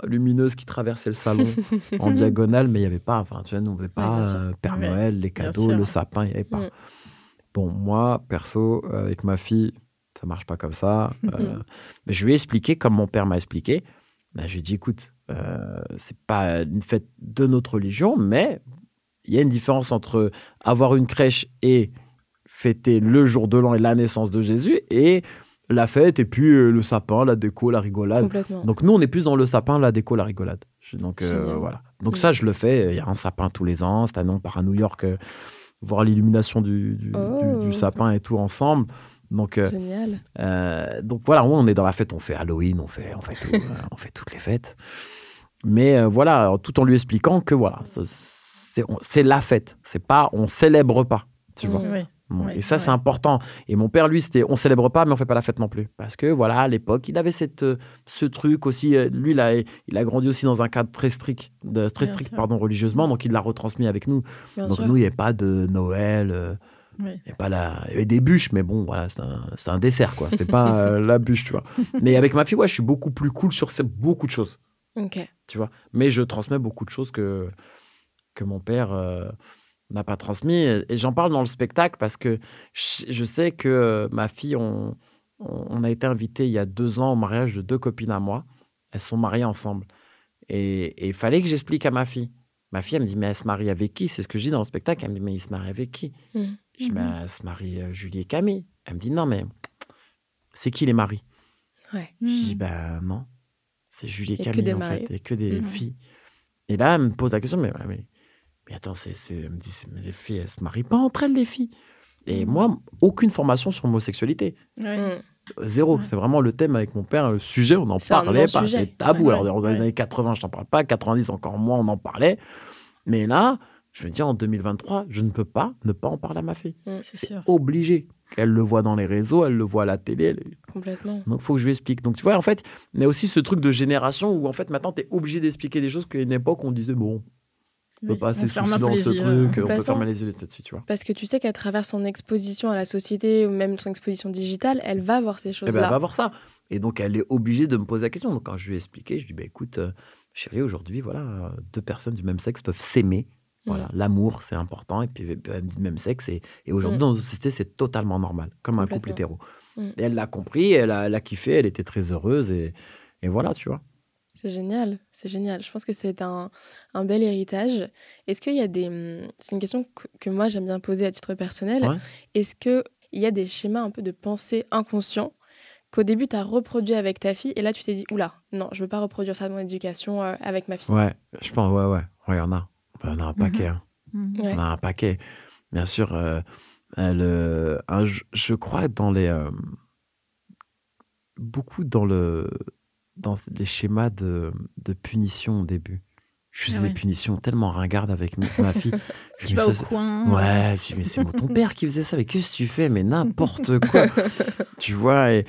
lumineuse qui traversait le salon en diagonale, mais il n'y avait pas, enfin, tu vois, nous, on n'avait pas euh, Père Noël, les cadeaux, le sapin, il n'y avait pas. Mmh. Bon, moi, perso, avec ma fille, ça marche pas comme ça. Euh, mais je lui ai expliqué comme mon père m'a expliqué. Ben, je lui ai dit, écoute, euh, c'est pas une fête de notre religion, mais il y a une différence entre avoir une crèche et fêter le jour de l'an et la naissance de Jésus et la fête et puis euh, le sapin, la déco, la rigolade. Donc nous, on est plus dans le sapin, la déco, la rigolade. Donc euh, voilà. Donc ça, je le fais. Il y a un sapin tous les ans. Cette année, on part à New York euh, voir l'illumination du, du, oh. sapin et tout ensemble. Donc, Génial. donc voilà, on est dans la fête. On fait Halloween, on fait, on fait, on fait toutes les fêtes. Mais voilà, tout en lui expliquant que voilà, c'est la fête. C'est pas, on célèbre pas. Tu vois. Oui et ça, c'est important. Et mon père, lui, c'était on célèbre pas, mais on fait pas la fête non plus. Parce que, voilà, à l'époque, il avait cette, euh, ce truc aussi. Euh, lui, il a, il a grandi aussi dans un cadre très strict, de, très strict pardon, religieusement. Donc, il l'a retransmis avec nous. donc, nous, il n'y avait pas de Noël. Euh, il, y pas la... il y avait des bûches, mais bon, voilà, c'est un, un, dessert, quoi. C'était pas la bûche, tu vois. Mais avec ma fille, ouais, je suis beaucoup plus cool sur beaucoup de choses. Ok. Tu vois. Mais je transmets beaucoup de choses que, que mon père n'a pas transmis. Et j'en parle dans le spectacle parce que je sais que ma fille, on, on a été invité il y a deux ans au mariage de deux copines à moi. Elles sont mariées ensemble. Et il fallait que j'explique à ma fille. Ma fille, elle me dit, mais elle se marie avec qui? C'est ce que je dis dans le spectacle. Elle me dit, mais il se marie avec qui? Mmh. Je dis, mais mmh. elle se marie euh, Julie et Camille. Elle me dit, non, mais c'est qui les maris? Ouais. Je dis, mmh. ben non. C'est Julie et Camille, en fait. Et que des filles. Et là, elle me pose la question, mais, mais mais attends, c'est, me dit, les filles, elles se marient pas entre elles, les filles. Et mmh. moi, aucune formation sur l'homosexualité. Mmh. Zéro. C'est vraiment le thème avec mon père, le sujet, on en parlait pas. C'était tabou. Alors, dans les années 80, je t'en parle pas. 90, encore moins, on en parlait. Mais là, je me dis, en 2023, je ne peux pas ne pas en parler à ma fille. Mmh, c'est obligé. Elle le voit dans les réseaux, elle le voit à la télé. Complètement. Donc, il faut que je lui explique. Donc, tu vois, en fait, il y a aussi ce truc de génération où, en fait, maintenant, tu es obligé d'expliquer des choses qu'à une époque, on disait, bon, On peut pas peu dans les ce truc, on peut fermer les yeux là-dessus, tu vois. Parce que tu sais qu'à travers son exposition à la société ou même son exposition digitale, elle va voir ces Eh ben, choses-là. elle va voir ça. Et donc, elle est obligée de me poser la question. Donc, quand je lui ai expliqué, je lui ai dit, bah, écoute, euh, chérie, aujourd'hui, voilà, euh, deux personnes du même sexe peuvent s'aimer. Voilà, Mm. l'amour, c'est important. Et puis, elle me dit même sexe. Et, et aujourd'hui, Mm. dans notre société, c'est totalement normal, comme un couple hétéro. Mm. Et elle l'a compris, elle a, elle a kiffé, elle était très heureuse. Et, et voilà, tu vois. C'est génial, c'est génial. Je pense que c'est un, un bel héritage. Est-ce qu'il y a des... hum, C'est une question que, que moi j'aime bien poser à titre personnel. Ouais. Est-ce qu'il y a des schémas un peu de pensée inconscients qu'au début tu as reproduit avec ta fille et là tu t'es dit, oula, non, je veux pas reproduire ça dans mon éducation euh, avec ma fille? Ouais, je pense, ouais, ouais. Ouais, il y en a. Enfin, Il y en a un paquet. hein. Mhm. Ouais. On a un paquet. Bien sûr, euh, euh, le, un- je, je crois dans les. euh, beaucoup dans, le, dans les schémas de, de punition au début. Je faisais Ah des punitions tellement ringardes avec ma, fille. Je Tu me vas au disais, coin. Ouais, je dis, mais c'est mon- ton père qui faisait ça. Mais qu'est-ce que tu fais Mais n'importe quoi. tu vois, et,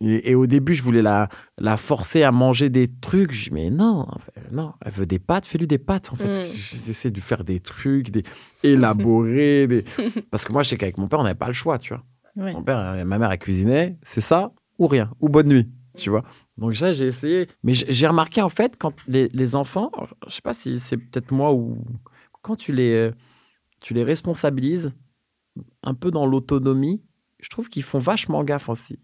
et, et au début, je voulais la, la forcer à manger des trucs. Je dis, mais non, non, elle veut des pâtes, fais-lui des pâtes. En fait, Mm. j'essaie de faire des trucs, des élaborés. des... Parce que moi, je sais qu'avec mon père, on n'avait pas le choix, tu vois. Ouais. Mon père, euh, ma mère, elle cuisinait, c'est ça ou rien, ou bonne nuit, tu vois. Donc ça, j'ai essayé. Mais j'ai remarqué, en fait, quand les, les enfants, je sais pas si c'est peut-être moi ou quand tu les, tu les responsabilises un peu dans l'autonomie, je trouve qu'ils font vachement gaffe aussi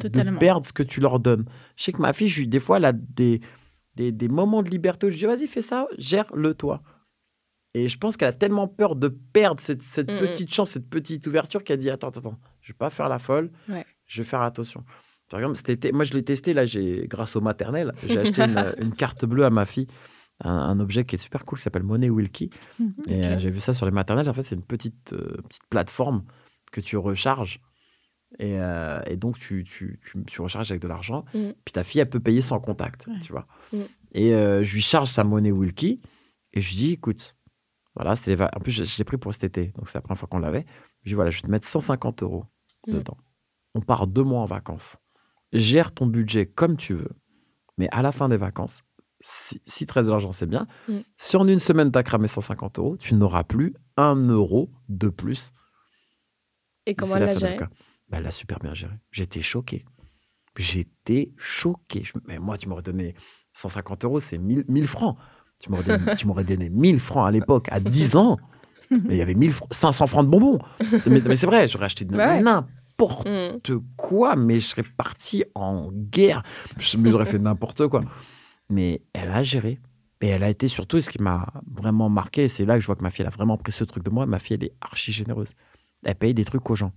Totalement. de perdre ce que tu leur donnes. Je sais que ma fille, je des fois, elle a des, des, des moments de liberté où je dis, vas-y, fais ça, gère-le toi. Et je pense qu'elle a tellement peur de perdre cette, cette Mm, mm. petite chance, cette petite ouverture qu'elle dit, attends, attends, attends, je vais pas faire la folle, Ouais. je vais faire attention. Par exemple, cet été, moi, je l'ai testé, là, j'ai, grâce au maternel, j'ai acheté une, une carte bleue à ma fille, un, un objet qui est super cool, qui s'appelle Money Wilkie. Mhm. Et euh, j'ai vu ça sur les maternelles. En fait, c'est une petite, euh, petite plateforme que tu recharges. Et, euh, et donc, tu, tu, tu, tu recharges avec de l'argent. Mm. Puis ta fille, elle peut payer sans contact, Ouais. tu vois. Mm. Et je lui charge sa monnaie Wilkie. Et je lui dis, écoute, voilà, c'est en plus, je, je l'ai pris pour cet été. Donc, c'est la première fois qu'on l'avait. Je lui dis, voilà, je vais te mettre 150 euros Mm. dedans. On part deux mois en vacances. Gère ton budget comme tu veux. Mais à la fin des vacances, si, si reste de l'argent, c'est bien. Mm. Si en une semaine, tu as cramé 150 euros, tu n'auras plus un euro de plus. Et comment elle la géré? Bah, Elle l'a super bien géré. J'étais choqué. J'étais choqué. Je- Mais moi, tu m'aurais donné 150 euros, c'est 1000, 1000 francs. Tu m'aurais donné, tu m'aurais donné 1000 francs à l'époque, à 10 ans. Mais il y avait 1000 francs- 500 francs de bonbons. Mais, mais c'est vrai, j'aurais acheté de ouais. n'importe Mm. quoi, mais je serais parti en guerre. Je me j'aurais fait n'importe quoi. Mais elle a géré. Et elle a été surtout ce qui m'a vraiment marqué. C'est là que je vois que ma fille, elle a vraiment pris ce truc de moi. Ma fille, elle est archi généreuse. Elle paye des trucs aux gens.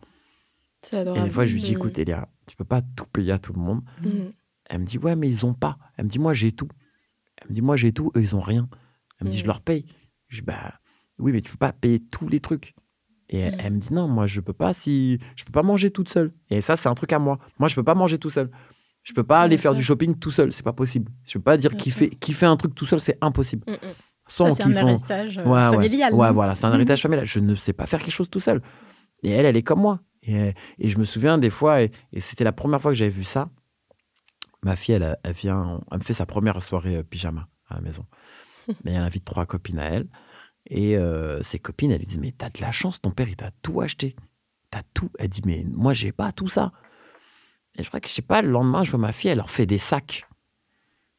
C'est Et des fois, je lui dis, Mm. écoute, Elia, tu peux pas tout payer à tout le monde. Mm. Elle me dit, ouais, mais ils ont pas. Elle me dit, moi, j'ai tout. Elle me dit, moi, j'ai tout, eux, ils ont rien. Elle me dit, je leur paye. Je dis, bah, oui, mais tu peux pas payer tous les trucs. Et elle, Mm. elle me dit, non, moi, je peux pas si. Je peux pas manger toute seule. Et ça, c'est un truc à moi. Moi, je peux pas manger tout seul. Je peux pas aller faire du shopping tout seul. C'est pas possible. Je peux pas dire qui fait, qui fait un truc tout seul, c'est impossible. Mm, mm. Soit c'est un héritage euh, Ouais, familial. Ouais, voilà, c'est un héritage familial. Je ne sais pas faire quelque chose tout seul. Et elle, elle est comme moi. Et, et je me souviens des fois, et, et c'était la première fois que j'avais vu ça. Ma fille, elle, elle vient, elle me fait sa première soirée euh, pyjama à la maison. Mais elle invite trois copines à elle. Et euh, ses copines, elles lui disent Mais t'as de la chance, ton père, il t'a tout acheté. T'as tout. Elle dit Mais moi, j'ai pas tout ça. Et je crois que, je sais pas, le lendemain, je vois ma fille, elle leur fait des sacs.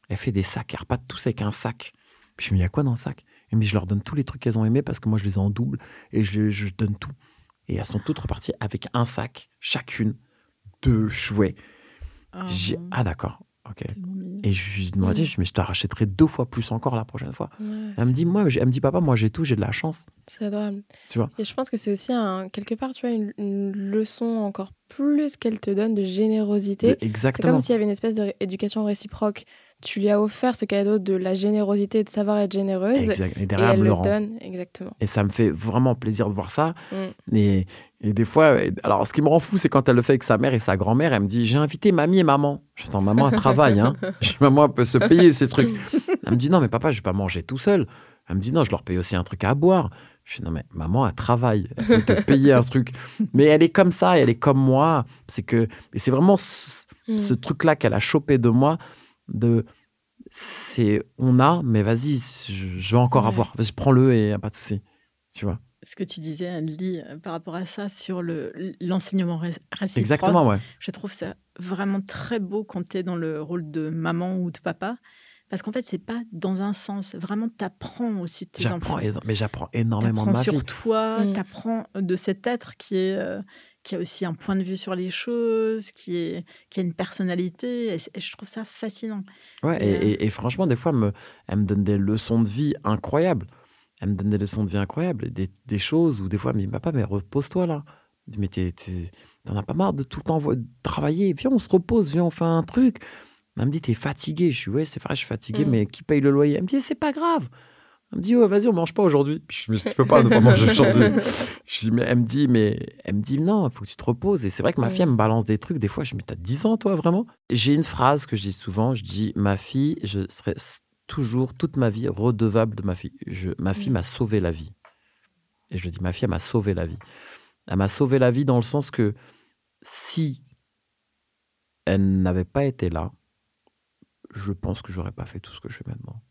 Elle fait des sacs. Elle repart tous avec un sac. Puis je me dis Il y a quoi dans le sac? Mais je leur donne tous les trucs qu'elles ont aimés parce que moi je les ai en double et je, je donne tout. Et elles sont toutes reparties avec un sac, chacune, de jouets. J'ai dit, ah d'accord, ok. Et je lui ai demandé, Mm. je mais je te rachèterai deux fois plus encore la prochaine fois. Ouais, Elle me dit, moi, elle me dit, papa, moi j'ai tout, j'ai de la chance. C'est adorable. Tu vois Et je pense que c'est aussi un, quelque part, tu vois, une, une leçon encore plus qu'elle te donne de générosité. C'est Exactement. comme s'il y avait une espèce d'éducation réciproque. Tu lui as offert ce cadeau de la générosité, de savoir être généreuse. Exact. Et Et derrière, elle elle me le rend. donne, exactement. Et ça me fait vraiment plaisir de voir ça. Mm. Et, et des fois, alors ce qui me rend fou, c'est quand elle le fait avec sa mère et sa grand-mère, elle me dit J'ai invité mamie et maman. J'attends, maman, elle travaille. Hein. Maman, elle peut se payer ces trucs. Elle me dit Non, mais papa, je vais pas manger tout seul. Elle me dit Non, je leur paye aussi un truc à boire. Je dis Non, mais maman, elle travaille. Elle peut te payer un truc. Mais elle est comme ça, elle est comme moi. C'est que, et c'est vraiment ce, Mm. ce truc-là qu'elle a chopé de moi. De, c'est on a, mais vas-y, je, veux encore avoir. Vas-y, prends-le et pas de souci. Tu vois ce que tu disais, Anne-Lie, euh, par rapport à ça, sur l'enseignement réciproque. Exactement, ouais. Je trouve ça vraiment très beau quand tu es dans le rôle de maman ou de papa. Parce qu'en fait, c'est pas dans un sens. Vraiment, tu apprends aussi de tes enfants. Mais j'apprends énormément de ma sur vie. toi, mm. tu apprends de cet être qui, est, euh, qui a aussi un point de vue sur les choses, qui, est, qui a une personnalité. Et, je trouve ça fascinant. Ouais, et, euh, franchement, des fois, me, elle me donne des leçons de vie incroyables elle me donne des leçons de vie incroyables, des, des choses où des fois, mais papa, mais repose-toi là. Mais t'en as pas marre de tout le temps travailler? Viens, on se repose, viens, on fait un truc. Elle me dit, t'es fatigué. Je suis, ouais, c'est vrai, je suis fatigué, mmh. mais qui paye le loyer? Elle me dit, c'est pas grave. Elle me dit, vas-y, on mange pas aujourd'hui. Je me dis, peux pas ne pas manger aujourd'hui. Je dis, mais elle me dit, mais elle me dit, non, il faut que tu te reposes. Et c'est vrai que ma fille, elle me balance des trucs. Des fois, je me dis, t'as 10 ans, toi, vraiment? J'ai une phrase que je dis souvent. Je dis, ma fille, je serai toujours, toute ma vie, redevable de ma fille. Je, ma fille mmh. m'a sauvé la vie. Et je dis, ma fille, elle m'a sauvé la vie. Elle m'a sauvé la vie dans le sens que si elle n'avait pas été là, je pense que j'aurais pas fait tout ce que je fais maintenant.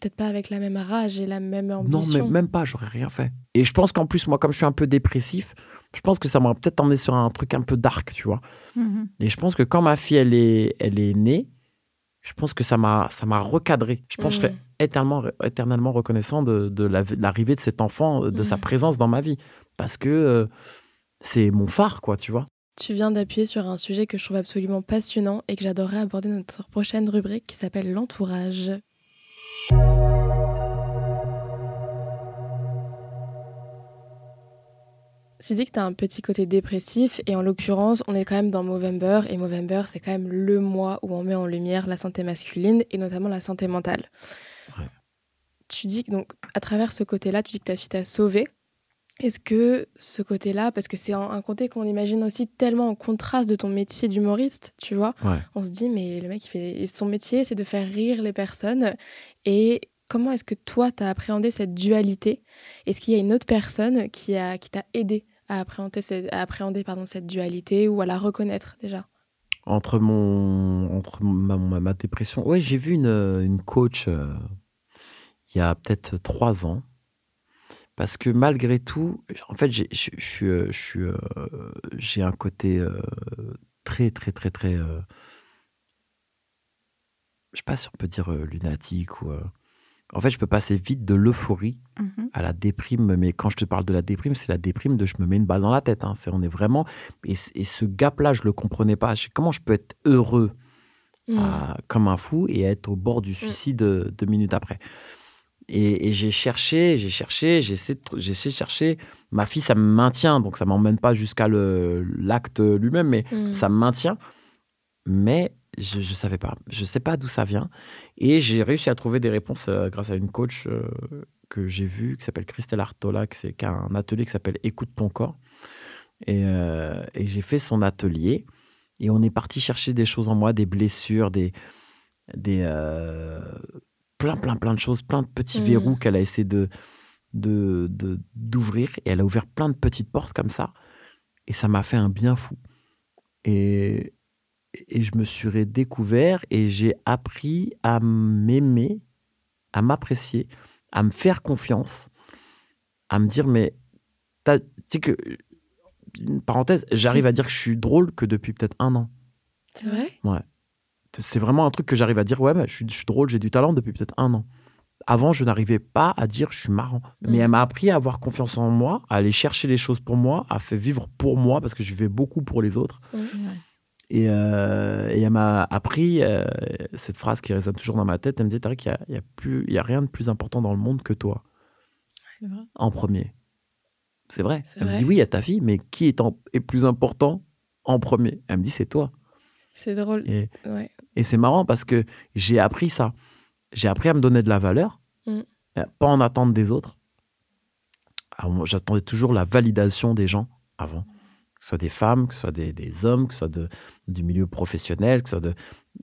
Peut-être pas avec la même rage et la même ambition. Non, mais même pas, j'aurais rien fait. Et je pense qu'en plus, moi, comme je suis un peu dépressif, je pense que ça m'aurait peut-être emmené sur un truc un peu dark, tu vois. Mmh et je pense que quand ma fille, elle est, elle est née, je pense que ça m'a ça m'a recadré. Je pense que je serais mmh. éternellement, éternellement reconnaissant de, de l'arrivée de cet enfant, de sa mmh. présence dans ma vie. Parce que euh, c'est mon phare, quoi, tu vois. Tu viens d'appuyer sur un sujet que je trouve absolument passionnant et que j'adorerais aborder dans notre prochaine rubrique qui s'appelle l'entourage. Tu dis que tu as un petit côté dépressif et en l'occurrence, on est quand même dans Movember et Movember, c'est quand même le mois où on met en lumière la santé masculine et notamment la santé mentale. Tu dis que donc à travers ce côté-là, tu dis que ta fille t'a sauvé. Est-ce que ce côté-là, parce que c'est un, côté qu'on imagine aussi tellement en contraste de ton métier d'humoriste, tu vois, on se dit mais le mec il fait son métier, c'est de faire rire les personnes. Et comment est-ce que toi, tu as appréhendé cette dualité? Est-ce qu'il y a une autre personne qui, a, qui t'a aidé à appréhender, cette, appréhender pardon, cette dualité ou à la reconnaître déjà? Entre, mon, entre ma, ma, dépression, ouais, j'ai vu une, une coach euh, il y a peut-être trois ans. Parce que malgré tout, en fait, j'ai, euh, j'ai un côté euh, très, très, très, très. je sais pas si on peut dire lunatique ou en fait, je peux passer vite de l'euphorie mmh à la déprime. Mais quand je te parle de la déprime, c'est la déprime de je me mets une balle dans la tête. Hein. C'est, on est vraiment. Et, ce gap-là, je le comprenais pas. comment je peux être heureux mmh. comme un fou et être au bord du mmh. suicide euh, deux minutes après? Et, j'ai cherché, j'ai cherché, j'ai essayé, de, de chercher. Ma fille, ça me maintient, donc ça m'emmène pas jusqu'à l'acte lui-même, mais ça me maintient. Mais je ne savais pas. Je ne sais pas d'où ça vient. Et j'ai réussi à trouver des réponses euh, grâce à une coach euh, que j'ai vue, qui s'appelle Christelle Artola, qui, qui a un atelier qui s'appelle Écoute ton corps. Et, euh, et j'ai fait son atelier. Et on est parti chercher des choses en moi, des blessures, des, des plein, plein, plein de choses, plein de petits mmh. verrous qu'elle a essayé de, de, d'ouvrir. Et elle a ouvert plein de petites portes comme ça. Et ça m'a fait un bien fou. Et, et je me suis redécouvert et j'ai appris à m'aimer, à m'apprécier, à me faire confiance, à me dire, mais tu sais que, une parenthèse, j'arrive à dire que je suis drôle que depuis peut-être un an. C'est vrai? Ouais. C'est vraiment un truc que j'arrive à dire, ouais, je, suis, je suis drôle, j'ai du talent depuis peut-être un an. Avant, je n'arrivais pas à dire je suis marrant. Mais elle mm. m'a appris à avoir confiance en moi, à aller chercher les choses pour moi, à faire vivre pour moi, parce que je vivais beaucoup pour les autres. Mm. Euh, et, elle m'a appris euh, cette phrase qui résonne toujours dans ma tête. Elle me dit Tariq, il n'y a, a, a rien de plus important dans le monde que toi. En premier. C'est vrai. Elle me dit Oui, il y a ta fille, mais qui est, est plus important en premier? Elle me dit C'est toi. C'est drôle. Et, et c'est marrant parce que j'ai appris ça. J'ai appris à me donner de la valeur, mm. euh, pas en attendre des autres. J'attendais toujours la validation des gens avant que ce soit des femmes, que ce soit des, hommes, que ce soit de, du milieu professionnel, que ce soit de...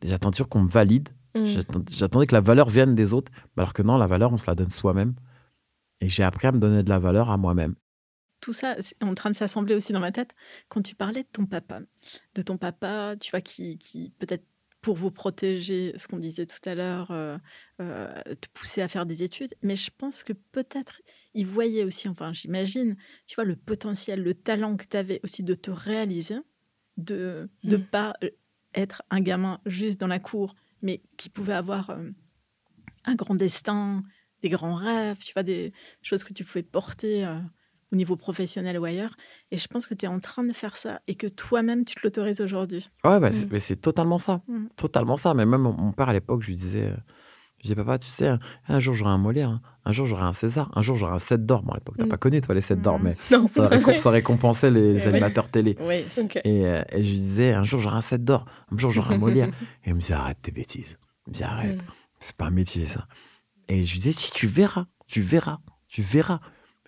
J'attends toujours qu'on me valide. Mm. J'attendais que la valeur vienne des autres, alors que non, la valeur, on se la donne soi-même. Et j'ai appris à me donner de la valeur à moi-même. Tout ça est en train de s'assembler aussi dans ma tête quand tu parlais de ton papa. De ton papa, tu vois, qui, qui peut-être pour vous protéger, ce qu'on disait tout à l'heure, euh, euh, te pousser à faire des études. Mais je pense que peut-être ils voyaient aussi, enfin j'imagine, tu vois, le potentiel, le talent que tu avais aussi de te réaliser, de ne Mm. pas euh, être un gamin juste dans la cour, mais qui pouvait avoir euh, un grand destin, des grands rêves, tu vois, des choses que tu pouvais porter au niveau professionnel ou ailleurs. Et je pense que tu es en train de faire ça et que toi-même, tu te l'autorises aujourd'hui. Ouais, bah, Mm. c'est- mais c'est totalement ça. Mm. Totalement ça. Mais même mon, père, à l'époque, je lui disais, euh, je disais, papa, tu sais, un, un jour j'aurai un Molière, hein. un jour j'aurai un César, un jour j'aurai un 7 d'or. Bon, à l'époque, t'as Mm. pas connu, toi, les 7 d'or, Mm. mais Non. ça, récom- ça récompensait les, les Eh animateurs télé. Oui. Ok. Et, euh, et je lui disais, un jour j'aurai un 7 d'or, un jour j'aurai un Molière. Et il me disait, arrête tes bêtises. Il me disait, arrête, c'est pas un métier ça. Et je lui disais, si tu verras, tu verras, tu verras,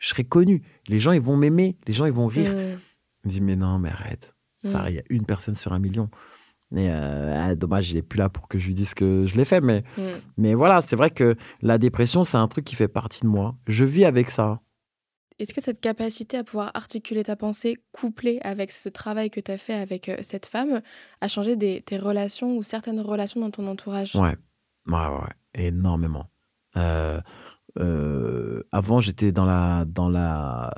je serai connu. Les gens, ils vont m'aimer, les gens, ils vont rire. Mm. Il me dit, mais non, mais arrête. Mm. il y a une personne sur un million. Et euh, ah, dommage, il est plus là pour que je lui dise que je l'ai fait. Mais, Mm. mais voilà, c'est vrai que la dépression, c'est un truc qui fait partie de moi. Je vis avec ça. Est-ce que cette capacité à pouvoir articuler ta pensée, couplée avec ce travail que tu as fait avec euh, cette femme, a changé des- tes relations ou certaines relations dans ton entourage? Ouais, ouais, ouais, énormément. Euh, avant, j'étais dans la, dans, la,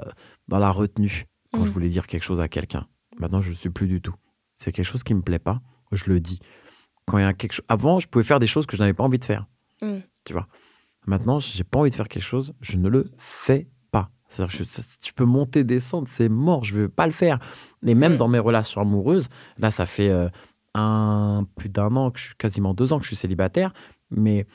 dans la retenue quand Mm. je voulais dire quelque chose à quelqu'un. Maintenant, je ne suis plus du tout. C'est quelque chose qui me plaît pas, je le dis. Quand il y a quelque chose... Avant, je pouvais faire des choses que je n'avais pas envie de faire. Mm. Tu vois. Maintenant, j'ai pas envie de faire quelque chose, je ne le fais pas. C'est-à-dire que je- ça- tu peux monter, descendre, c'est mort, je veux pas le faire. Et même Mm. dans mes relations amoureuses, là, ça fait euh, un, plus d'un an, que je, suis- quasiment deux ans que je suis célibataire, mais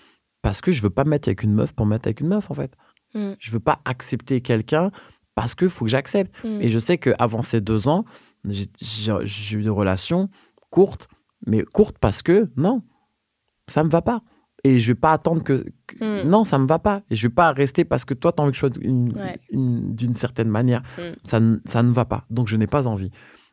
parce que je veux pas me mettre avec une meuf pour me mettre avec une meuf, en fait. Mm. Je veux pas accepter quelqu'un parce qu'il faut que j'accepte. Mm. Et je sais qu'avant ces deux ans, j'ai eu des relations courtes, mais courtes parce que non, ça me va pas. Et je vais pas attendre que. que- Mm. Non, ça me va pas. Et je vais pas rester parce que toi, tu as envie que je sois une- Ouais. une- d'une certaine manière. Mm. Ça, ne- ça ne va pas. Donc, je n'ai pas envie.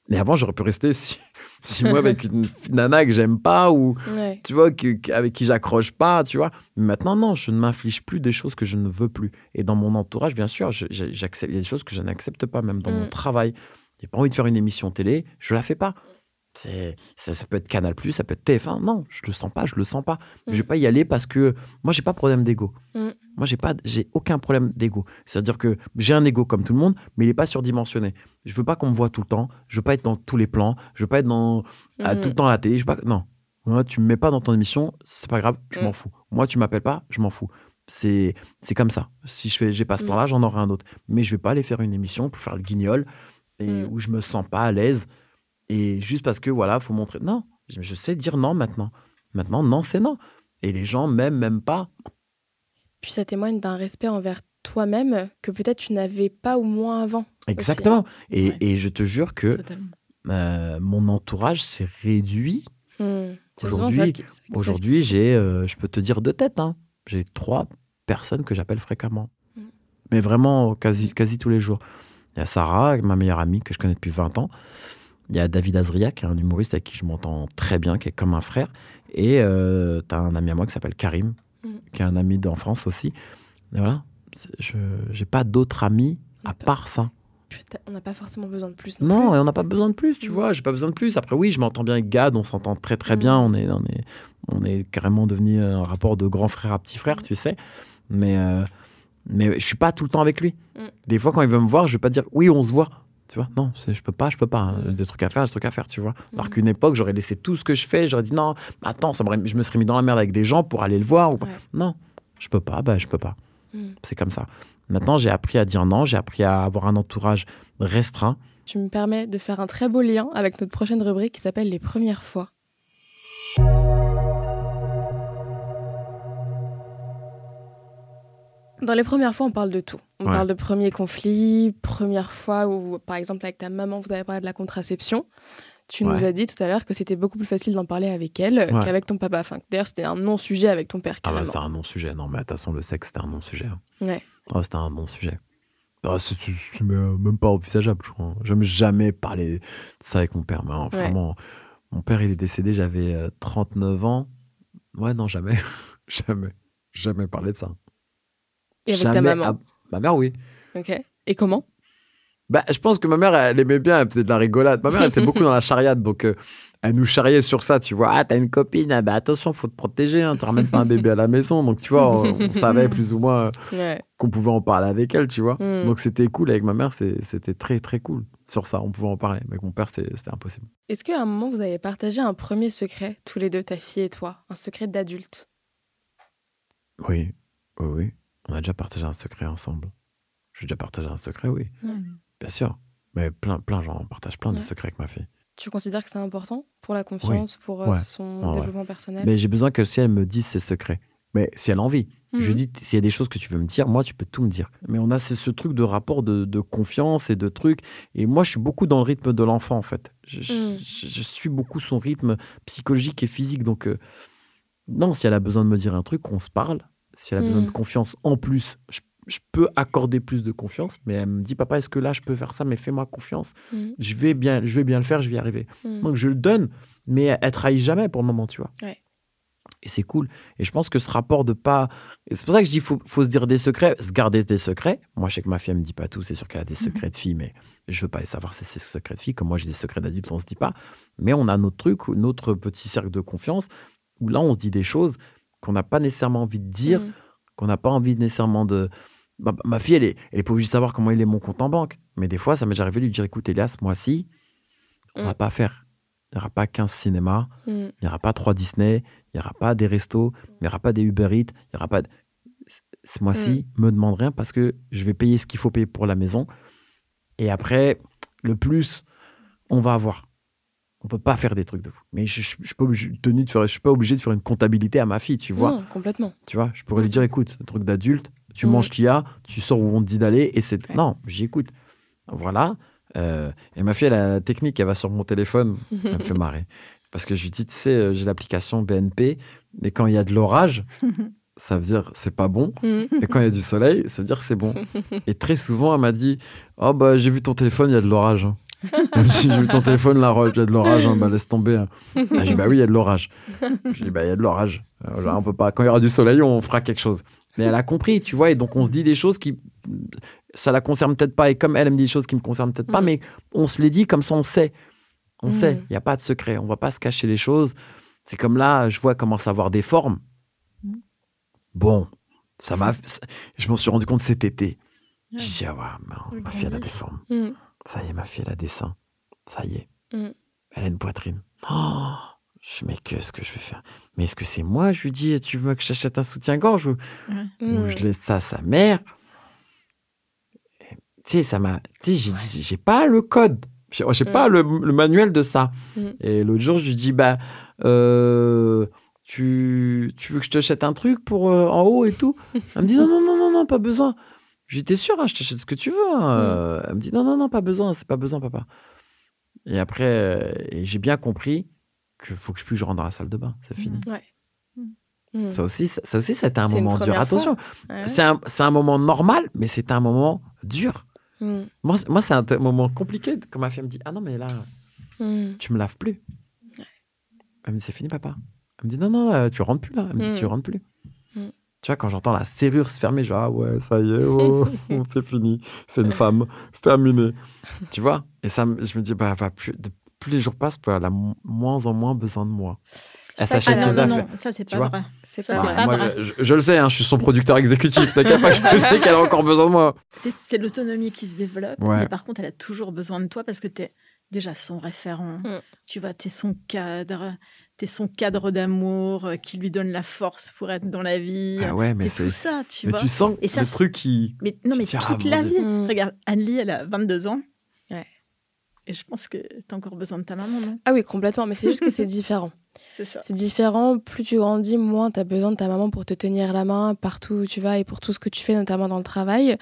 Mais avant, j'aurais pu rester six, six mois avec une nana que j'aime pas ou Ouais. tu vois, que- avec qui j'accroche pas, tu vois. Mais maintenant, non, je ne m'inflige plus des choses que je ne veux plus. Et dans mon entourage, bien sûr, j'accepte, il y a des choses que je n'accepte pas, même dans mon Mm. travail. J'ai pas envie de faire une émission télé, je la fais pas. Ça, ça peut être Canal+, ça peut être TF1. Non, je le sens pas, je le sens pas. Je vais Mm. pas y aller parce que moi, j'ai pas de problème d'ego. Mm. Moi, j'ai pas, j'ai aucun problème d'ego. C'est-à-dire que j'ai un ego comme tout le monde, mais il est pas surdimensionné. Je veux pas qu'on me voit tout le temps. Je veux pas être dans tous les plans. Je veux pas être dans à Mm. tout le temps à la télé. Je veux pas, non, moi, tu me mets pas dans ton émission, c'est pas grave, je m'en fous. Moi, tu m'appelles pas, je m'en fous. C'est c'est comme ça. Si je fais, j'ai pas ce plan-là, j'en aurai un autre. Mais je vais pas aller faire une émission pour faire le guignol et où je me sens pas à l'aise et juste parce que voilà, faut montrer. Non, je sais dire non maintenant. Maintenant, non, c'est non. Et les gens m'aiment même pas. Puis ça témoigne d'un respect envers toi-même que peut-être tu n'avais pas ou moins avant. Exactement. Et, Ouais. et je te jure que euh, mon entourage s'est réduit Mm. C'est souvent Aujourd'hui- ça ce qui- c'est- c'est- Aujourd'hui, j'ai, euh, je peux te dire de tête, hein, j'ai trois personnes que j'appelle fréquemment. Mm. Mais vraiment, quasi, quasi tous les jours. Il y a Sarah, ma meilleure amie que je connais depuis 20 ans. Il y a David Azria, qui est un humoriste avec qui je m'entends très bien, qui est comme un frère. Et euh, tu as un ami à moi qui s'appelle Karim, Mm. qui est un ami d'enfance aussi. Et voilà, je n'ai pas d'autres amis à part ça. Putain, on n'a pas forcément besoin de plus. Non, plus. et on n'a pas besoin de plus, tu Mm. vois. J'ai pas besoin de plus. Après, oui, je m'entends bien avec Gad, on s'entend très très Mm. bien. On est, on est, on est carrément devenu un rapport de grand frère à petit frère, Mm. tu sais. Mais, euh, mais je suis pas tout le temps avec lui. Des fois, quand il veut me voir, je vais pas dire oui, on se voit. Tu vois, non, je peux pas, je peux pas. hein. Mm. Des trucs à faire, des trucs à faire, tu vois. Alors Mm. qu'une époque, j'aurais laissé tout ce que je fais, j'aurais dit non, attends, ça je me serais mis dans la merde avec des gens pour aller le voir. Ou pas. Ouais. Non, je peux pas, bah je peux pas. Mm. C'est comme ça. Maintenant, j'ai appris à dire non, j'ai appris à avoir un entourage restreint. Tu me permets de faire un très beau lien avec notre prochaine rubrique qui s'appelle Les premières fois. Dans les premières fois, on parle de tout. On Ouais. parle de premiers conflits, première fois où, par exemple, avec ta maman, vous avez parlé de la contraception. Tu nous as dit tout à l'heure que c'était beaucoup plus facile d'en parler avec elle Ouais. qu'avec ton papa. Enfin, d'ailleurs, c'était un non-sujet avec ton père, Ah bah, c'est un non-sujet. Non, mais de toute façon, le sexe, c'était un non-sujet. hein. Ouais. Ah, c'était un non-sujet. Ah, c'est même pas envisageable, je crois. J'aime jamais parler de ça avec mon père. Mais, hein. Vraiment, mon père, il est décédé, j'avais euh, 39 ans. Ouais, non, jamais. jamais. Jamais parlé de ça. Et avec ta maman. Ma mère, oui. Ok. Et comment? Bah, je pense que ma mère, elle aimait bien, elle faisait de la rigolade. Ma mère, elle était beaucoup dans la chariade, donc euh, elle nous charriait sur ça, tu vois. Ah, t'as une copine, ah, bah attention, faut te protéger, hein, tu ramènes pas un bébé à la maison. Donc, tu vois, on, on savait plus ou moins Ouais. qu'on pouvait en parler avec elle, tu vois. Mm. Donc, c'était cool. Avec ma mère, c'était très, très cool sur ça. On pouvait en parler. Mais avec mon père, c'était impossible. Est-ce qu'à un moment, vous avez partagé un premier secret, tous les deux, ta fille et toi? Un secret d'adulte? Oui, oui, oui. On a déjà partagé un secret ensemble. J'ai déjà partagé un secret, oui, bien sûr. Mais plein, plein gens, on partage plein de secrets avec ma fille. Tu considères que c'est important pour la confiance, pour euh, Ouais. son développement personnel? Mais j'ai besoin que si elle me dise ses secrets, mais si elle a envie, je lui Mhm. dis s'il y a des choses que tu veux me dire, moi tu peux tout me dire. Mais on a ce, ce truc de rapport de, de confiance et de trucs. Et moi je suis beaucoup dans le rythme de l'enfant en fait. Je, je- Mhm. je- je suis beaucoup son rythme psychologique et physique. Donc euh, non, si elle a besoin de me dire un truc, on se parle. Si elle a besoin de confiance en plus, je, je peux accorder plus de confiance. Mais elle me dit papa, est-ce que là je peux faire ça Mais fais-moi confiance. Mhm. Je vais bien, je vais bien le faire, je vais y arriver. Mhm. Donc je le donne, mais elle, trahit jamais pour le moment, tu vois. Ouais. Et c'est cool. Et je pense que ce rapport de pas. C'est pour ça que je dis faut, faut se dire des secrets, se garder des secrets. Moi, je sais que ma fille, elle me dit pas tout. C'est sûr qu'elle a des secrets de fille, mais je veux pas les savoir, c'est ses secrets de fille. Comme moi, j'ai des secrets d'adulte, on se dit pas. Mais on a notre truc, notre petit cercle de confiance, où là, on se dit des choses qu'on n'a pas nécessairement envie de dire, Mhm. qu'on n'a pas envie nécessairement de. Ma, ma fille, elle est, elle est pas obligée de savoir comment il est mon compte en banque. Mais des fois, ça m'est déjà arrivé de lui dire écoute, Elias, moi, si, on va Mm. pas faire. Il n'y aura pas 15 cinémas, Mhm. il n'y aura pas 3 Disney, il n'y aura pas des restos, il n'y aura pas des Uber Eats, il n'y aura pas. de- Ce mois-ci, me demande rien parce que je vais payer ce qu'il faut payer pour la maison. Et après, le plus, on va avoir. On peut pas faire des trucs de fou. Mais je, je, je suis pas obligé, tenu de faire, je suis pas obligé de faire une comptabilité à ma fille, tu vois. Non, complètement. Tu vois, je pourrais lui dire, écoute, un truc d'adulte, tu manges ce qu'il y a, tu sors où on te dit d'aller, et c'est. Ouais. Non, j'y écoute. Voilà. Euh, et ma fille, elle a la technique, elle va sur mon téléphone, elle me fait marrer. Parce que je lui dis, tu sais, euh, j'ai l'application BNP, et quand il y a de l'orage, ça veut dire c'est pas bon. Mhm. Et quand il y a du soleil, ça veut dire c'est bon. Et très souvent, elle m'a dit, oh bah j'ai vu ton téléphone, il y a de l'orage. Hein. Elle me dit, j'ai vu ton téléphone, là, il y a de l'orage, hein. bah laisse tomber. hein. Ah, J'ai dit, bah oui, il y a de l'orage. J'ai dit, bah il y a de l'orage. Euh, on peut pas. Quand il y aura du soleil, on fera quelque chose. Mais elle a compris, tu vois, et donc on se dit des choses qui. Ça la concerne peut-être pas, et comme elle, elle me dit des choses qui me concernent peut-être pas, Mhm. mais on se les dit comme ça, on sait. On sait, il n'y a pas de secret, on va pas se cacher les choses. C'est comme là, je vois commence à avoir des formes. Mhm. Bon, ça m'a. Je m'en suis rendu compte cet été. J'ai dit, ah ouais, ma, fille, elle a des formes. Ça y est, ma fille, elle a des seins. Ça y est. Mm. Elle a une poitrine. Oh, je mais qu'est-ce que je vais faire Mais est-ce que c'est moi Je lui dis, tu veux que je t'achète un soutien-gorge ou, ou Mhm. je laisse ça à sa mère? Tu sais, ça m'a. Tu sais, j'ai dit, j'ai pas le code. J'ai j'ai Mm. pas le, le manuel de ça. Mm. Et l'autre jour, je lui dis, bah, euh, tu, tu veux que je t'achète un truc pour euh, en haut et tout? Elle me dit, non, non, non, non, non, pas besoin. Je t'es sûr, hein, je t'achète ce que tu veux. hein. Euh, Elle me dit, non, non, non, pas besoin, c'est pas besoin, papa. Et après, euh, et j'ai bien compris qu'il faut que je puisse rentrer dans la salle de bain. C'est fini. Ouais. Mhm. Ça aussi, ça, ça aussi, c'était un moment dur. Attention, Ouais. c'est un, c'est un moment normal, mais c'est un moment dur. Moi, c'est- moi c'est un moment compliqué quand ma fille me dit Ah non, mais là, tu me laves plus. Elle me dit C'est fini, papa. Elle me dit Non, non, là, tu rentres plus là. Elle me dit Mm. Tu rentres plus. Tu vois, quand j'entends la serrure se fermer, je dis Ah ouais, ça y est, oh, oh, c'est fini. C'est une femme, c'est terminé. tu vois Et ça, je me dis bah, va plus, de- plus les jours passent, plus elle a mo- moins en moins besoin de moi. Elle s'achète Ah, ses non, affaires. non, ça c'est pas vrai. C'est pas c'est vrai. pas moi, vrai. je, je le sais, hein, je suis son producteur exécutif. T'inquiète pas, je sais qu'elle a encore besoin de moi. C'est- C'est l'autonomie qui se développe, Ouais. mais par contre, elle a toujours besoin de toi parce que tu es déjà son référent. Mm. Tu vois, tu es son cadre, tu es son cadre d'amour euh, qui lui donne la force pour être dans la vie. Ah ouais, mais T'es c'est. tout ça, tu mais vois. tu sens Et ça, le truc qui. Mais non, Tu mais toute la vie. Mm. Regarde, Anne-Lie, elle a 22 ans. Ouais. Et je pense que tu as encore besoin de ta maman, non? Ah oui, complètement. Mais c'est juste que c'est différent. C'est ça. C'est différent. Plus tu grandis, moins tu as besoin de ta maman pour te tenir la main partout où tu vas et pour tout ce que tu fais, notamment dans le travail.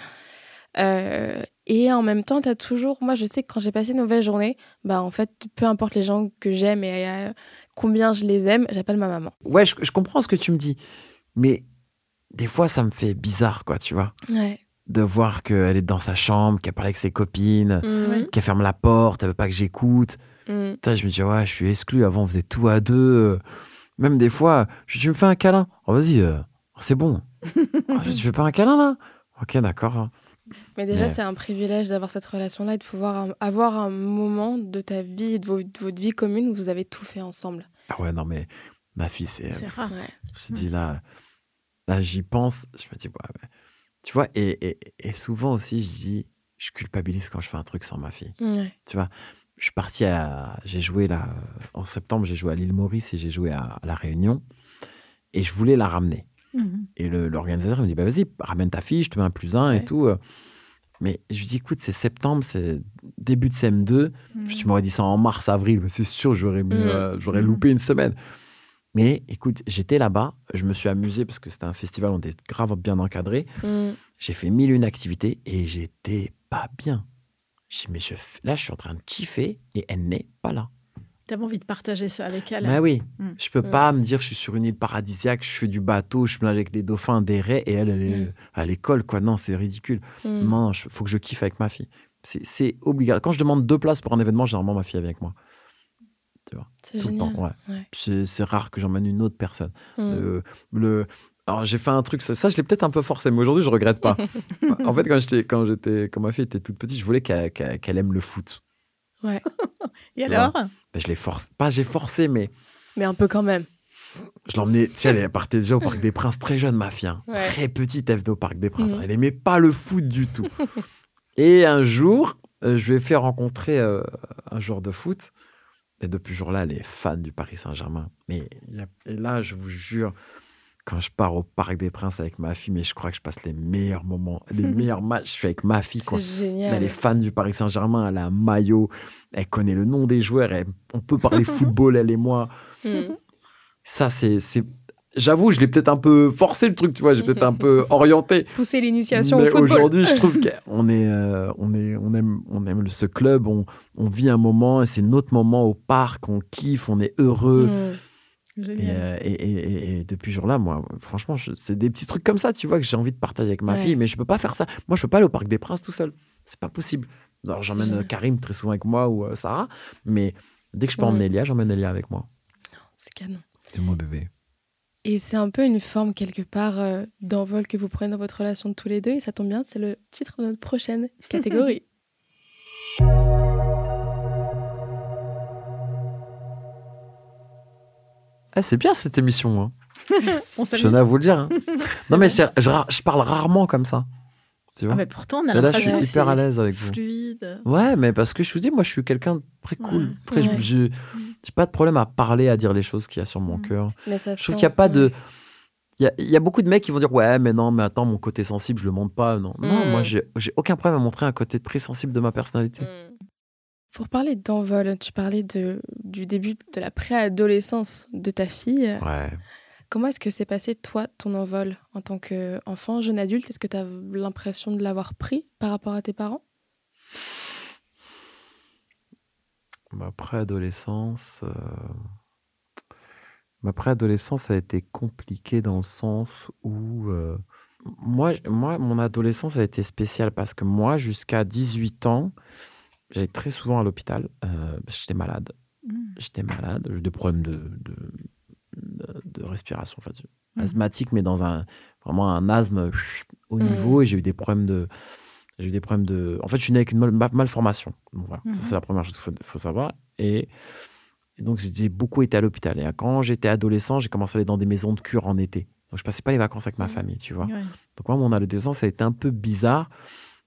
Euh, et en même temps, tu as toujours. Moi, je sais que quand j'ai passé une mauvaise journée, bah, en fait, peu importe les gens que j'aime et euh, combien je les aime, j'appelle ma maman. Ouais, je, je comprends ce que tu me dis. Mais des fois, ça me fait bizarre, quoi, tu vois. Ouais. De voir qu'elle est dans sa chambre, qu'elle parle avec ses copines, Mhm. qu'elle ferme la porte, elle veut pas que j'écoute. Putain, je me dis, ouais, je suis exclu. Avant, on faisait tout à deux. euh. Même des fois, je tu me fais un câlin Oh, vas-y, euh, c'est bon. Ah, je dis, tu fais pas un câlin, là? Ok, d'accord. Mais déjà, c'est un privilège d'avoir cette relation-là et de pouvoir un- avoir un moment de ta vie et de, vo- de votre vie commune où vous avez tout fait ensemble. Ah ouais, non, mais ma fille, c'est. C'est rare. Ouais. Je me dis là, là j'y pense, je me dis, ouais, ouais. tu vois, et, et, et souvent aussi, je dis, je culpabilise quand je fais un truc sans ma fille. Ouais. Tu vois, je suis parti à. J'ai joué là, en septembre, j'ai joué à l'île Maurice et j'ai joué à, à La Réunion. Et je voulais la ramener. Mhm. Et l'organisateur me dit, bah vas-y, ramène ta fille, je te mets un plus un et tout. euh. Mais je lui dis, écoute, c'est septembre, c'est début de CM2. Mhm. Tu m'aurais dit ça en mars, avril, c'est sûr, j'aurais Mhm. euh, j'aurais Mhm. loupé une semaine. Mais écoute, j'étais là-bas, je me suis amusé parce que c'était un festival, on était grave bien encadré. J'ai fait mille une activités et j'étais pas bien. J'ai dit, mais je là, je suis en train de kiffer et elle n'est pas là. T'avais envie de partager ça avec elle. Bah oui, Mm. je peux Mm. pas me dire je suis sur une île paradisiaque, je fais du bateau, je me nage avec des dauphins, des raies et elle, elle est Mm. à l'école, quoi. Non, c'est ridicule. Non, il faut que je kiffe avec ma fille. C'est- obligatoire. Quand je demande deux places pour un événement, généralement ma fille est avec moi. C'est Tout le génial. temps, ouais. Ouais. C'est rare que j'emmène une autre personne. Euh, le... Alors j'ai fait un truc, ça, ça, je l'ai peut-être un peu forcé, mais aujourd'hui je regrette pas. en fait, quand j'étais, quand j'étais, quand ma fille était toute petite, je voulais qu'elle aime le foot. Ouais. Et alors Ben, je l'ai forcé, pas j'ai forcé, mais Mais un peu quand même. je l'emmenais. Tu sais, elle partait déjà au Parc des Princes très jeune, ma fille. hein. Ouais. Très petite, elle venait au Parc des Princes. Mhm. Elle aimait pas le foot du tout. Et un jour, euh, je lui ai fait rencontrer euh, un joueur de foot. Et depuis ce jour-là, elle est fan du Paris Saint-Germain. Mais et là, je vous jure, quand je pars au Parc des Princes avec ma fille, mais je crois que je passe les meilleurs moments, les meilleurs matchs. Je suis avec ma fille, quoi. Génial. Elle est fan du Paris Saint-Germain, elle a un maillot, elle connaît le nom des joueurs, elle- on peut parler football, elle et moi. Mm. Ça, c'est. J'avoue, je l'ai peut-être un peu forcé le truc, tu vois, j'ai peut-être un peu orienté. Pousser l'initiation Mais au football. aujourd'hui, je trouve qu'on est, euh, on est, on aime, on aime ce club, on, on vit un moment, et c'est notre moment au parc, on kiffe, on est heureux. Mm. Génial. euh, et, et- et- et depuis ce jour-là, moi, franchement, c'est des petits trucs comme ça, tu vois, que j'ai envie de partager avec ma Ouais. fille, mais je peux pas faire ça. Moi, je peux pas aller au Parc des Princes tout seul. C'est pas possible. Alors, j'emmène euh, Karim très souvent avec moi ou euh, Sarah, mais dès que je peux Ouais. emmener Elia, j'emmène Elia avec moi. C'est canon. C'est mon bébé. Et c'est un peu une forme quelque part euh, d'envol que vous prenez dans votre relation de tous les deux. Et ça tombe bien, c'est le titre de notre prochaine catégorie. Ah, c'est bien cette émission, hein. Je tenais à vous le dire. hein. Non, mais je, parle rarement comme ça. Tu vois Ah, mais pourtant, on a là, je suis hyper à l'aise avec vous. fluide. Ouais, mais parce que je vous dis, moi, je suis quelqu'un de très cool. Ouais. Très, je- Ouais. je- J'ai pas de problème à parler, à dire les choses qu'il y a sur mon Mm. cœur. Mais ça Je trouve sent- qu'il n'y a pas de. Il y a, il y a beaucoup de mecs qui vont dire Ouais, mais non, mais attends, mon côté sensible, je le montre pas. Non, non Mm. moi, j'ai j'ai aucun problème à montrer un côté très sensible de ma personnalité. Mm. Pour parler d'envol, tu parlais de, du début de la préadolescence de ta fille. Ouais. Comment est-ce que s'est passé, toi, ton envol en tant qu'enfant, jeune adulte? Est-ce que tu as l'impression de l'avoir pris par rapport à tes parents? Ma préadolescence. euh, Ma préadolescence a été compliquée dans le sens où. euh, Moi, moi, mon adolescence a été spéciale parce que moi, jusqu'à 18 ans, j'allais très souvent à l'hôpital. euh, parce que j'étais malade. Mm. J'étais malade. J'ai eu des problèmes de, de, de- de respiration, en fait. Mhm. asthmatique, mais dans un vraiment un asthme au Mhm. niveau. Et j'ai eu des problèmes de. J'ai eu des problèmes de. En fait, je suis né avec une mal- ma- malformation. Donc, voilà, ça, c'est la première chose qu'il faut, faut savoir. Et, et donc, j'ai beaucoup été à l'hôpital. Et quand j'étais adolescent, j'ai commencé à aller dans des maisons de cure en été. Donc, je passais pas les vacances avec ma famille, tu vois. Ouais. Donc, moi, mon adolescence, ça a été un peu bizarre.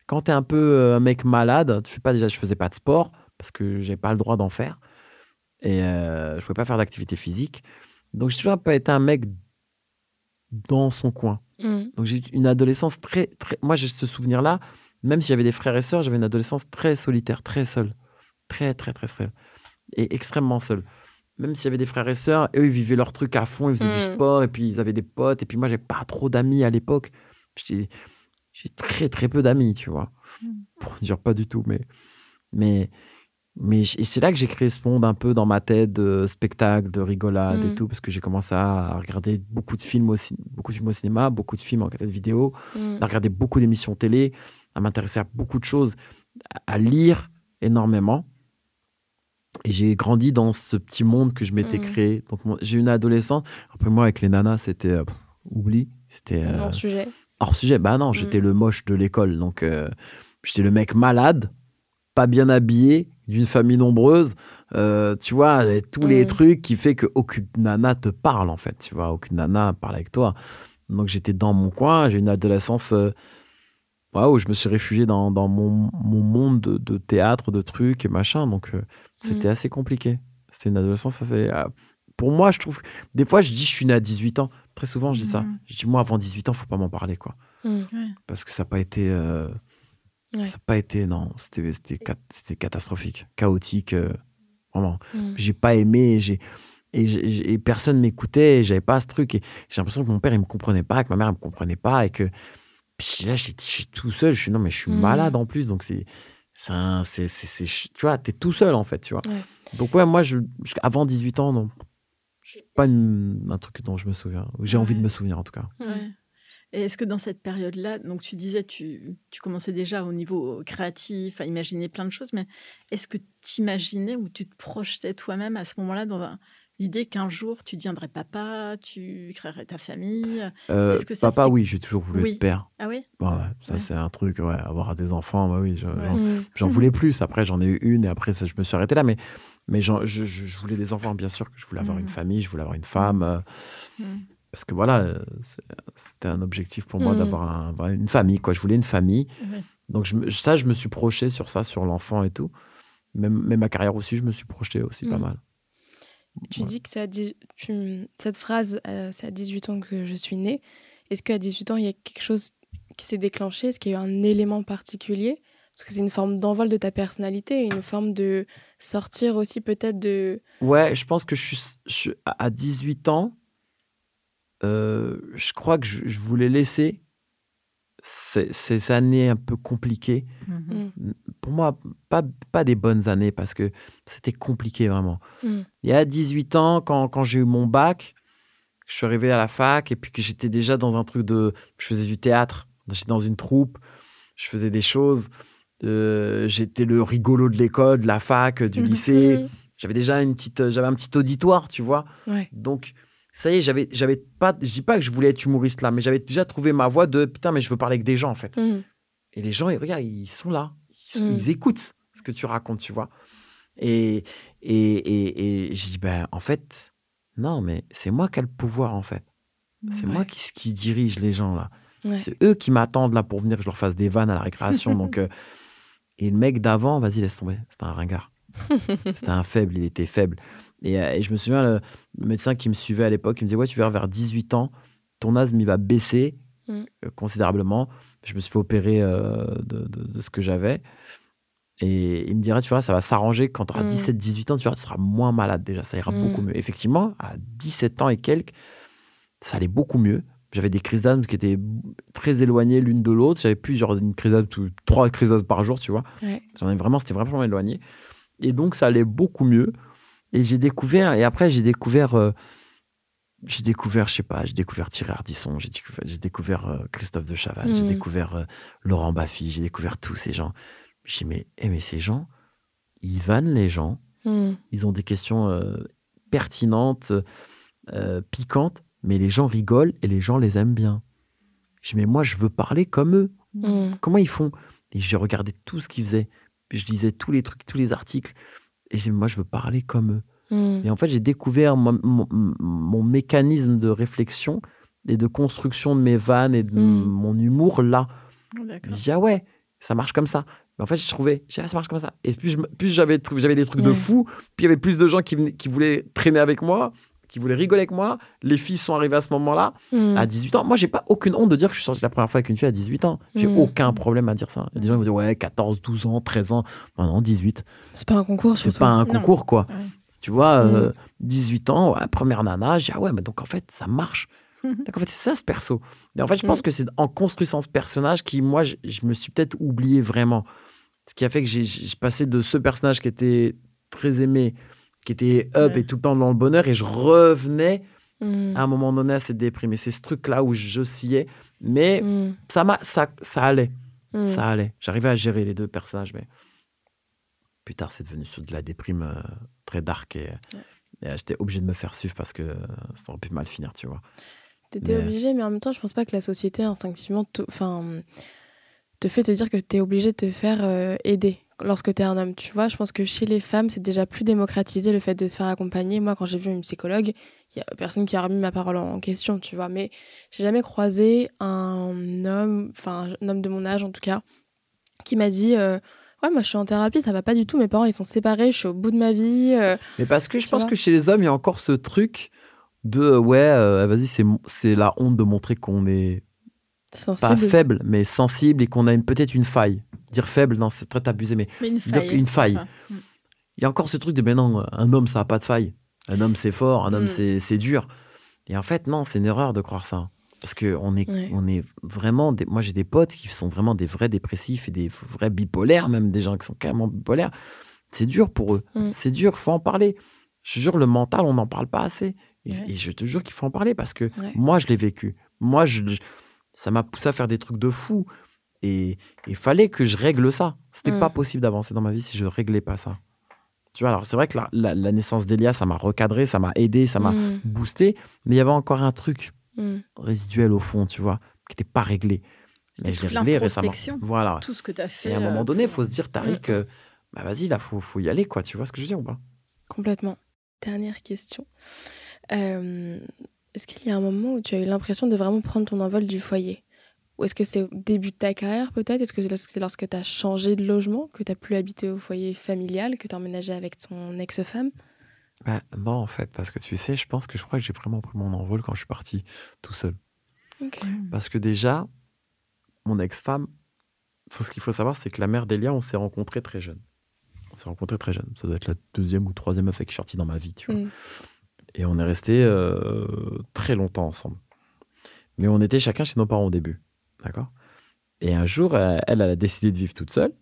Quand tu es un peu euh, un mec malade, pas déjà, je faisais pas de sport parce que j'ai pas le droit d'en faire. Et euh, je pouvais pas faire d'activité physique. Donc, j'ai toujours été un mec dans son coin. Mm. Donc, j'ai une adolescence très, très. Moi, j'ai ce souvenir-là. Même si j'avais des frères et sœurs, j'avais une adolescence très solitaire, très seule. Très, très, très seule. Et extrêmement seule. Même s'il y avait des frères et sœurs, eux, ils vivaient leur truc à fond, ils faisaient du Mm. sport, et puis ils avaient des potes. Et puis moi, j'ai pas trop d'amis à l'époque. J'ai j'ai très, très peu d'amis, tu vois. Mm. Pour dire pas du tout, mais. Mais. Mais c'est là que j'ai créé ce monde un peu dans ma tête de spectacle, de rigolade et Mm. tout, parce que j'ai commencé à regarder beaucoup de films au, beaucoup de films au cinéma, beaucoup de films en cassette vidéo, à regarder beaucoup d'émissions télé, à m'intéresser à beaucoup de choses, à- lire énormément. Et j'ai grandi dans ce petit monde que je m'étais créé. Donc j'ai eu une adolescence. Après moi, avec les nanas, c'était euh, oubli. C'était euh, Non sujet. Hors sujet. Bah non, j'étais le moche de l'école. Donc, euh, j'étais le mec malade, pas bien habillé, d'une famille nombreuse. Euh, tu vois, tous les trucs qui fait qu'aucune nana te parle, en fait. Tu vois, aucune nana parle avec toi. Donc, j'étais dans mon coin. J'ai une adolescence euh, où je me suis réfugié dans, dans mon, mon, monde de, théâtre, de trucs et machin. Donc, c'était mm. assez compliqué. C'était une adolescence assez. Pour moi, je trouve. Des fois, je dis je suis né à 18 ans. Très souvent, je dis ça. Mm. Je dis, moi, avant 18 ans, faut pas m'en parler, quoi. Mm. Parce que ça n'a pas été. Euh, ça n'a pas été. Non, c'était catastrophique, chaotique. Euh, vraiment. Mm. J'ai pas aimé. J'ai. Et, et, personne m'écoutait, j'avais pas ce truc. Et j'ai l'impression que mon père, il me comprenait pas, que ma mère, elle me comprenait pas. Et que. là, je suis tout seul. Je suis, non, mais je suis malade en plus. Donc, c'est. C'est, tu vois, tu es tout seul en fait, tu vois. Donc, ouais, moi, je, avant 18 ans, non, pas un truc dont je me souviens. J'ai envie de me souvenir en tout cas. Et est-ce que dans cette période-là, donc tu disais, tu, tu commençais déjà au niveau créatif à imaginer plein de choses, mais est-ce que tu imaginais ou tu te projetais toi-même à ce moment-là dans l'idée qu'un jour tu deviendrais papa, tu créerais ta famille? Euh, que Papa, oui, j'ai toujours voulu être père. Ah oui? Ça, c'est un truc, ouais, avoir des enfants, bah oui, j'en voulais plus. Après, j'en ai eu une et après, ça, je me suis arrêté là. Mais mais je, je, voulais des enfants, bien sûr, que je voulais avoir une mmh. famille, je voulais avoir une femme. Euh, mmh. Parce que voilà, euh, c'était un objectif pour moi mmh. d'avoir une famille, quoi. Je voulais une famille. Donc je, ça, je me suis projeté sur ça, sur l'enfant et tout. Même, même, ma carrière aussi, je me suis projeté aussi pas mal. Tu dis que ça tu, cette phrase, euh, c'est à 18 ans que je suis née. Est-ce qu'à 18 ans, il y a quelque chose qui s'est déclenché? Est-ce qu'il y a eu un élément particulier? Parce que c'est une forme d'envol de ta personnalité, une forme de sortir aussi peut-être de... Ouais, je pense que je suis, à 18 ans, euh, je crois que je, voulais laisser ces, années un peu compliquées. Mm-hmm. Mm. Pour moi, pas, pas des bonnes années parce que c'était compliqué vraiment. Il y a 18 ans, quand, quand j'ai eu mon bac, je suis arrivé à la fac et puis que j'étais déjà dans un truc de... Je faisais du théâtre, j'étais dans une troupe, je faisais des choses. Euh, j'étais le rigolo de l'école, de la fac, du lycée. J'avais déjà une petite, j'avais un petit auditoire, tu vois. Donc, ça y est, j'avais, j'avais pas, je dis pas que je voulais être humoriste là, mais j'avais déjà trouvé ma voie de putain, mais je veux parler avec des gens en fait. Mhm. Et les gens, ils, regarde, ils sont là, mhm. ils, écoutent ce que tu racontes, tu vois. Et, et, et, et je dis, ben, en fait, non, mais c'est moi qui ai le pouvoir en fait. C'est moi qui, qui dirige les gens là. C'est eux qui m'attendent là pour venir que je leur fasse des vannes à la récréation. donc, euh, et le mec d'avant, vas-y, laisse tomber. C'était un ringard. C'était un faible, il était faible. Et, euh, je me souviens, le, médecin qui me suivait à l'époque, il me disait Ouais, tu verras vers 18 ans, ton asthme, il va baisser mm. euh, considérablement. Je me suis fait opérer euh, de, ce que j'avais. Et il me dirait Tu vois, ça va s'arranger quand tu auras 17-18 ans, tu, vois, tu seras moins malade déjà, ça ira beaucoup mm. mieux. Effectivement, à 17 ans et quelques, ça allait beaucoup mieux. J'avais des crises d'asthme qui étaient très éloignées l'une de l'autre. J'avais plus genre une crise d'asthme, trois crises d'asthme par jour, tu vois. J'en ai vraiment, c'était vraiment éloigné. Et donc, ça allait beaucoup mieux. Et j'ai découvert, et après, j'ai découvert, euh, j'ai découvert, je sais pas, j'ai découvert Thierry Ardisson, j'ai découvert, j'ai découvert euh, Christophe de Chaval, j'ai hmm. découvert euh, Laurent Baffy, j'ai découvert tous ces gens. J'ai dit, mais, eh, mais ces gens, ils vannent les gens, hmm. ils ont des questions pertinentes, piquantes mais les gens rigolent et les gens les aiment bien. Je dis, mais moi, je veux parler comme eux. Mm. Comment ils font? Et j'ai regardé tout ce qu'ils faisaient. Je disais tous les trucs, tous les articles. Et je dis, moi, je veux parler comme eux. Mm. Et en fait, j'ai découvert mon, mécanisme de réflexion et de construction de mes vannes et de mm. mon humour là. Oh, je dis, ah ouais, ça marche comme ça. Mais en fait, je trouvais, ah, ça marche comme ça. Et plus, plus j'avais, j'avais des trucs de fou, puis il y avait plus de gens qui, qui voulaient traîner avec moi qui voulaient rigoler avec moi. Les filles sont arrivées à ce moment-là, hmm. à 18 ans. Moi, j'ai pas aucune honte de dire que je suis sorti la première fois avec une fille à 18 ans. J'ai hmm. aucun problème à dire ça. Il y a des gens qui vont dire, ouais, 14, 12 ans, 13 ans. Non, non, 18. C'est pas un concours, C'est pas un concours, quoi. Tu vois, 18 hmm. euh, ans, première nana, j'ai ah ouais, mais donc en fait, ça marche. donc en fait, c'est ça ce perso. Et en fait, je pense que c'est en construisant ce personnage qui, moi, je, je me suis peut-être oublié vraiment. Ce qui a fait que j'ai passé de ce personnage qui était très aimé qui était up et tout le temps dans le bonheur et je revenais mm. à un moment donné à cette déprime. c'est ce truc-là où j'oscillais, mais mm. ça, ça, ça allait. Mm. Ça allait. J'arrivais à gérer les deux personnages, mais plus tard, c'est devenu de la déprime euh, très dark et, j'étais obligé de me faire suivre parce que ça aurait pu mal finir, tu vois. T'étais obligé, mais en même temps, je pense pas que la société instinctivement enfin, te fait te dire que tu es obligé de te faire euh, aider lorsque tu es un homme. Tu vois, je pense que chez les femmes, c'est déjà plus démocratisé le fait de se faire accompagner. Moi, quand j'ai vu une psychologue, il y a personne qui a remis ma parole en question, tu vois. Mais j'ai jamais croisé un homme, enfin, un homme de mon âge en tout cas, qui m'a dit. Euh, ouais, moi je suis en thérapie, ça va pas du tout. Mes parents ils sont séparés, je suis au bout de ma vie. Euh, mais parce que je pense que chez les hommes, il y a encore ce truc de euh, ouais, vas-y, c'est la honte de montrer qu'on est pas faible, mais sensible et qu'on a peut-être une faille. Dire faible, non, c'est très abusé, mais, une faille. Une faille. Mm. Il y a encore ce truc de mais non, un homme ça a pas de faille. Un homme c'est fort, un homme mm. c'est dur. Et en fait, non, c'est une erreur de croire ça. Parce que on est, on est vraiment. Des, moi, j'ai des potes qui sont vraiment des vrais dépressifs et des vrais bipolaires, même des gens qui sont carrément bipolaires. C'est dur pour eux. Mm. C'est dur, faut en parler. Je te jure, le mental, on n'en parle pas assez. Et, je te jure qu'il faut en parler parce que moi, je l'ai vécu. Moi, je, ça m'a poussé à faire des trucs de fou. Et il fallait que je règle ça. C'était n'était pas mm. possible d'avancer dans ma vie si je réglais pas ça. Tu vois, alors c'est vrai que la, naissance d'Elia, ça m'a recadré, ça m'a aidé, ça m'a mm. boosté. Mais il y avait encore un truc mm. résiduel au fond, tu vois, qui n'était pas réglé. Réglé récemment. Voilà. Tout ce que tu as fait. Et à un moment donné, il faut se dire, Tariq, bah vas-y, là, faut, faut y aller, quoi. Tu vois ce que je veux dire ou pas? Complètement. Dernière question. Euh, est-ce qu'il y a un moment où tu as eu l'impression de vraiment prendre ton envol du foyer? Ou est-ce que c'est au début de ta carrière peut-être? Est-ce que c'est lorsque tu as changé de logement, que tu n'as plus habité au foyer familial, que tu as emménagé avec ton ex-femme? Bah, Non, en fait, parce que tu sais, je pense que je crois que j'ai vraiment pris mon envol quand je suis parti tout seul. Parce que déjà, mon ex-femme, ce qu'il faut savoir, c'est que la mère d'Elia, on s'est rencontrés très jeune. On s'est rencontrés très jeune. Ça doit être la deuxième ou troisième meuf qui est sortie dans ma vie, tu vois. Mm. Et on est resté euh, très longtemps ensemble. Mais on était chacun chez nos parents au début. D'accord? Et un jour, elle, elle, a décidé de vivre toute seule.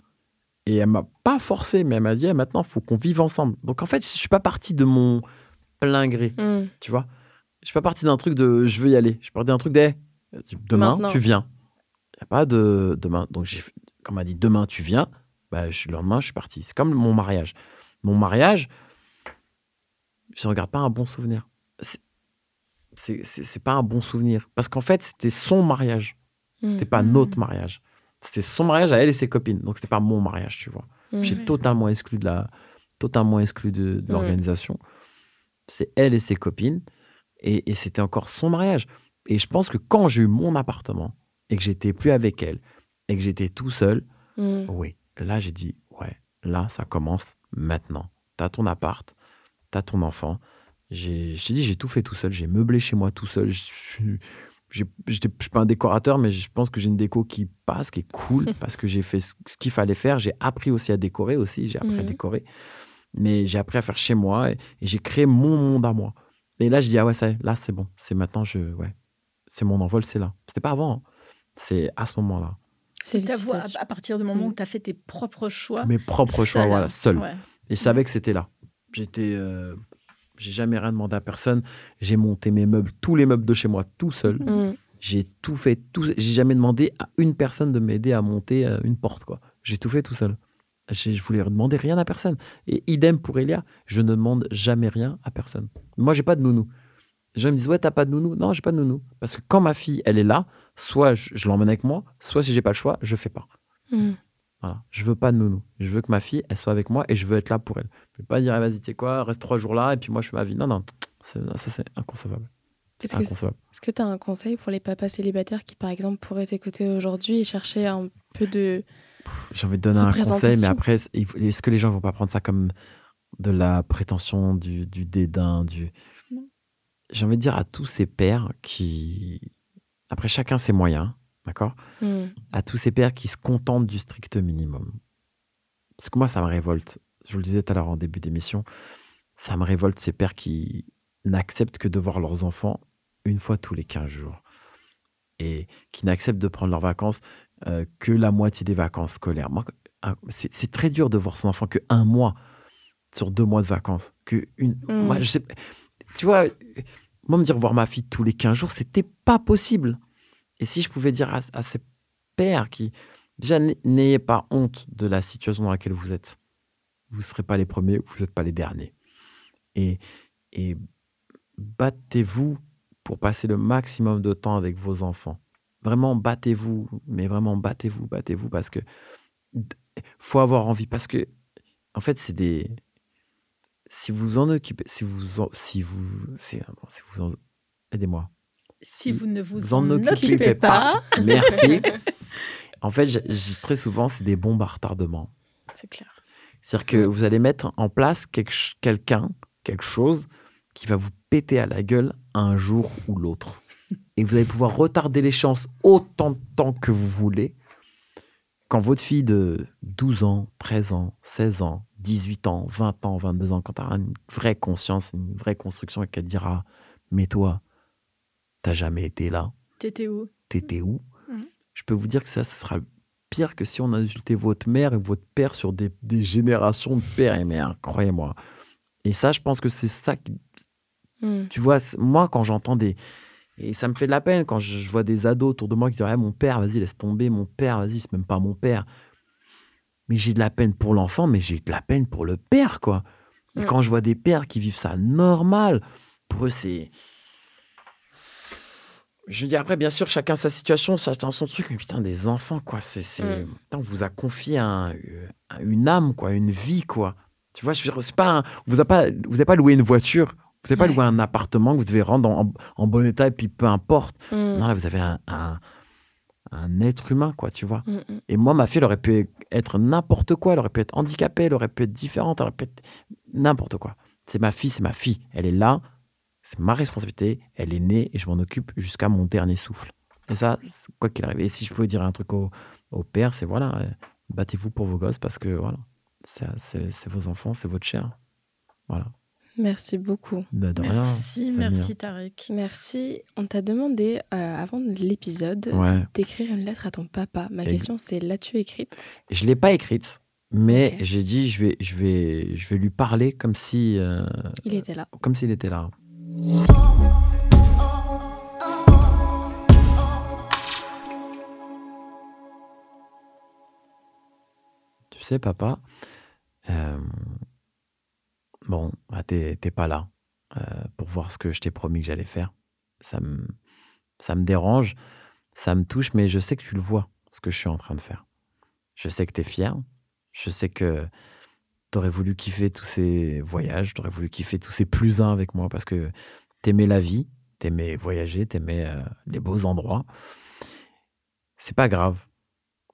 Et elle m'a pas forcé, mais elle m'a dit eh, maintenant, il faut qu'on vive ensemble. Donc en fait, je suis pas parti de mon plein gré. Hmm. Tu vois? Je suis pas parti d'un truc de je veux y aller. Je suis parti d'un truc de demain, tu viens. Il n'y a pas de demain. Donc, quand on m'a dit demain, tu viens, bah, je, le lendemain, je suis parti. C'est comme mon mariage. Mon mariage, je ne regarde pas un bon souvenir. C'est pas un bon souvenir. Parce qu'en fait, c'était son mariage. C'était pas mmh. notre mariage. C'était son mariage à elle et ses copines. Donc, c'était pas mon mariage, tu vois. Mmh. J'ai totalement exclu de la, totalement exclu de, l'organisation. C'est elle et ses copines. Et, c'était encore son mariage. Et je pense que quand j'ai eu mon appartement et que j'étais plus avec elle et que j'étais tout seul, mmh. oui, là, j'ai dit, ouais, là, ça commence maintenant. Tu as ton appart, tu as ton enfant. J'ai dit, j'ai tout fait tout seul. J'ai meublé chez moi tout seul. Je ne suis pas un décorateur, mais je pense que j'ai une déco qui passe, qui est cool, parce que j'ai fait ce, qu'il fallait faire. J'ai appris aussi à décorer aussi. J'ai appris à mmh. décorer. Mais j'ai appris à faire chez moi et, j'ai créé mon monde à moi. Et là, je dis, ah ouais, ça là, c'est bon. C'est maintenant, je, ouais, c'est mon envol, c'est là. C'était pas avant. Hein. C'est à ce moment-là. C'est ta voix à, partir du moment où mmh. tu as fait tes propres choix. Mes propres choix, voilà, seul. Et je savais que c'était là. J'étais. Euh, j'ai jamais rien demandé à personne. J'ai monté mes meubles, tous les meubles de chez moi, tout seul. Mm. J'ai tout fait, tout. J'ai jamais demandé à une personne de m'aider à monter euh, une porte, quoi. J'ai tout fait tout seul. Je voulais demander rien à personne. Et idem pour Elia, je ne demande jamais rien à personne. Moi, j'ai pas de nounou. Les gens me disent, ouais, t'as pas de nounou? Non, j'ai pas de nounou. Parce que quand ma fille, elle est là, soit je, l'emmène avec moi, soit si j'ai pas le choix, je fais pas. Mm. Voilà. Je veux pas de nounou. Je veux que ma fille, elle soit avec moi et je veux être là pour elle. Je veux pas dire, vas-y, tu sais quoi, reste trois jours là et puis moi je fais ma vie. Non, non, ça c'est inconcevable. Est-ce que tu as un conseil pour les papas célibataires qui, par exemple, pourraient t'écouter aujourd'hui et chercher un peu de. J'ai envie de donner un conseil, mais après, est-ce que les gens vont pas prendre ça comme de la prétention, du, du dédain du... J'ai envie de dire à tous ces pères qui. Après, chacun ses moyens. D'accord? Hmm. À tous ces pères qui se contentent du strict minimum. Parce que moi, ça me révolte. Je vous le disais tout à l'heure en début d'émission. Ça me révolte ces pères qui n'acceptent que de voir leurs enfants une fois tous les 15 jours. Et qui n'acceptent de prendre leurs vacances euh, que la moitié des vacances scolaires. Moi, c'est très dur de voir son enfant que un mois sur deux mois de vacances. Que une, hmm. moi, je sais, tu vois, moi, me dire voir ma fille tous les 15 jours, c'était pas possible. Et si je pouvais dire à, ces pères qui, déjà, n'ayez pas honte de la situation dans laquelle vous êtes. Vous ne serez pas les premiers, vous n'êtes pas les derniers. Et, battez-vous pour passer le maximum de temps avec vos enfants. Vraiment, battez-vous, mais vraiment, battez-vous, battez-vous, parce que faut avoir envie. Parce que, en fait, c'est des. Si vous en occupez, si vous, si vous, si, vous en, aidez-moi. Si vous ne vous, en, occupez, pas, merci. en fait, très souvent, c'est des bombes à retardement. C'est clair. C'est-à-dire que vous allez mettre en place quelqu'un, quelque chose qui va vous péter à la gueule un jour ou l'autre. Et vous allez pouvoir retarder l'échéance autant de temps que vous voulez. Quand votre fille de 12 ans, 13 ans, 16 ans, 18 ans, 20 ans, 22 ans, quand elle aura une vraie conscience, une vraie construction et qu'elle dira Mais toi, t'as jamais été là. T'étais où? T'étais où? Mmh. Je peux vous dire que ça, ce sera pire que si on insultait votre mère et votre père sur des, générations de pères et mères, croyez-moi. Et ça, je pense que c'est ça qui. Mmh. Tu vois, moi, quand j'entends des et ça me fait de la peine quand je, vois des ados autour de moi qui disent ah, Mon père, vas-y, laisse tomber, mon père, vas-y, c'est même pas mon père. Mais j'ai de la peine pour l'enfant, mais j'ai de la peine pour le père, quoi. Et quand je vois des pères qui vivent ça normal, pour eux, c'est. Je veux dire, après, bien sûr, chacun sa situation, chacun son truc, mais putain, des enfants, quoi. C'est, mm. on vous a confié un, une âme, quoi, une vie, quoi. Tu vois, je veux dire, c'est pas vous n'avez pas, vous pas loué une voiture vous n'avez pas loué un appartement que vous devez rendre en, bon état et puis peu importe. Mm. Non, là, vous avez un, un, être humain, quoi, tu vois. Mm, mm. Et moi, ma fille, elle aurait pu être n'importe quoi. Elle aurait pu être handicapée, elle aurait pu être différente, elle aurait pu être n'importe quoi. C'est ma fille, c'est ma fille. Elle est là, c'est ma responsabilité. Elle est née et je m'en occupe jusqu'à mon dernier souffle. Et ça, quoi qu'il arrive. Et si je pouvais dire un truc au, au père, c'est voilà, euh, battez-vous pour vos gosses parce que voilà, c'est vos enfants, c'est votre chair. Voilà. Merci beaucoup. Bah, merci, merci Tarek. Merci. On t'a demandé euh, avant l'épisode d'écrire une lettre à ton papa. Ma question c'est l'as-tu écrite? Je l'ai pas écrite, mais j'ai dit je vais je vais je vais lui parler comme si euh, il était là. Comme s'il était là. Tu sais papa. Euh, bon, ah, t'es pas là euh, pour voir ce que je t'ai promis que j'allais faire. Ça me, ça me dérange, ça me touche, mais je sais que tu le vois, ce que je suis en train de faire. Je sais que tu es fier, je sais que tu aurais voulu kiffer tous ces voyages, tu aurais voulu kiffer tous ces plus uns avec moi parce que t'aimais la vie, t'aimais voyager, t'aimais euh, les beaux endroits. C'est pas grave,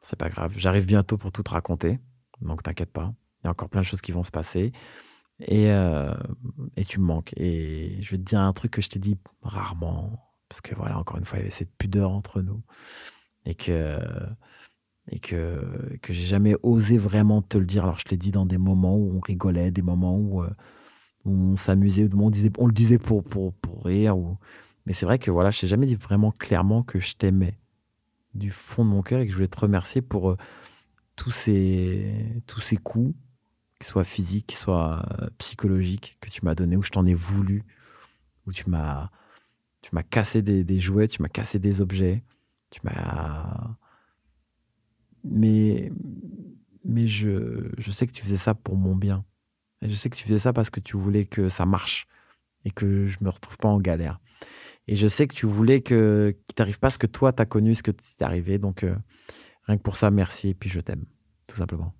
c'est pas grave. J'arrive bientôt pour tout te raconter, donc t'inquiète pas. Il y a encore plein de choses qui vont se passer. Et, euh, et tu me manques. Et je vais te dire un truc que je t'ai dit rarement, parce que voilà, encore une fois, il y avait cette pudeur entre nous. Et que, et que, que j'ai jamais osé vraiment te le dire. Alors je l'ai dit dans des moments où on rigolait, des moments où, euh, on s'amusait, on, disait, on le disait pour, pour, pour rire. Ou... Mais c'est vrai que voilà, je t'ai jamais dit vraiment clairement que je t'aimais du fond de mon cœur et que je voulais te remercier pour euh, tous, ces, tous ces coups qu'il soit physique, qu'il soit euh, psychologique, que tu m'as donné, où je t'en ai voulu, où tu m'as, tu m'as cassé des, jouets, tu m'as cassé des objets, tu m'as. Mais, mais je, je sais que tu faisais ça pour mon bien. Et je sais que tu faisais ça parce que tu voulais que ça marche et que je me retrouve pas en galère. Et je sais que tu voulais que qu'il t'arrive pas ce que toi t'as connu, ce que t'es arrivé. Donc euh, rien que pour ça, merci et puis je t'aime, tout simplement.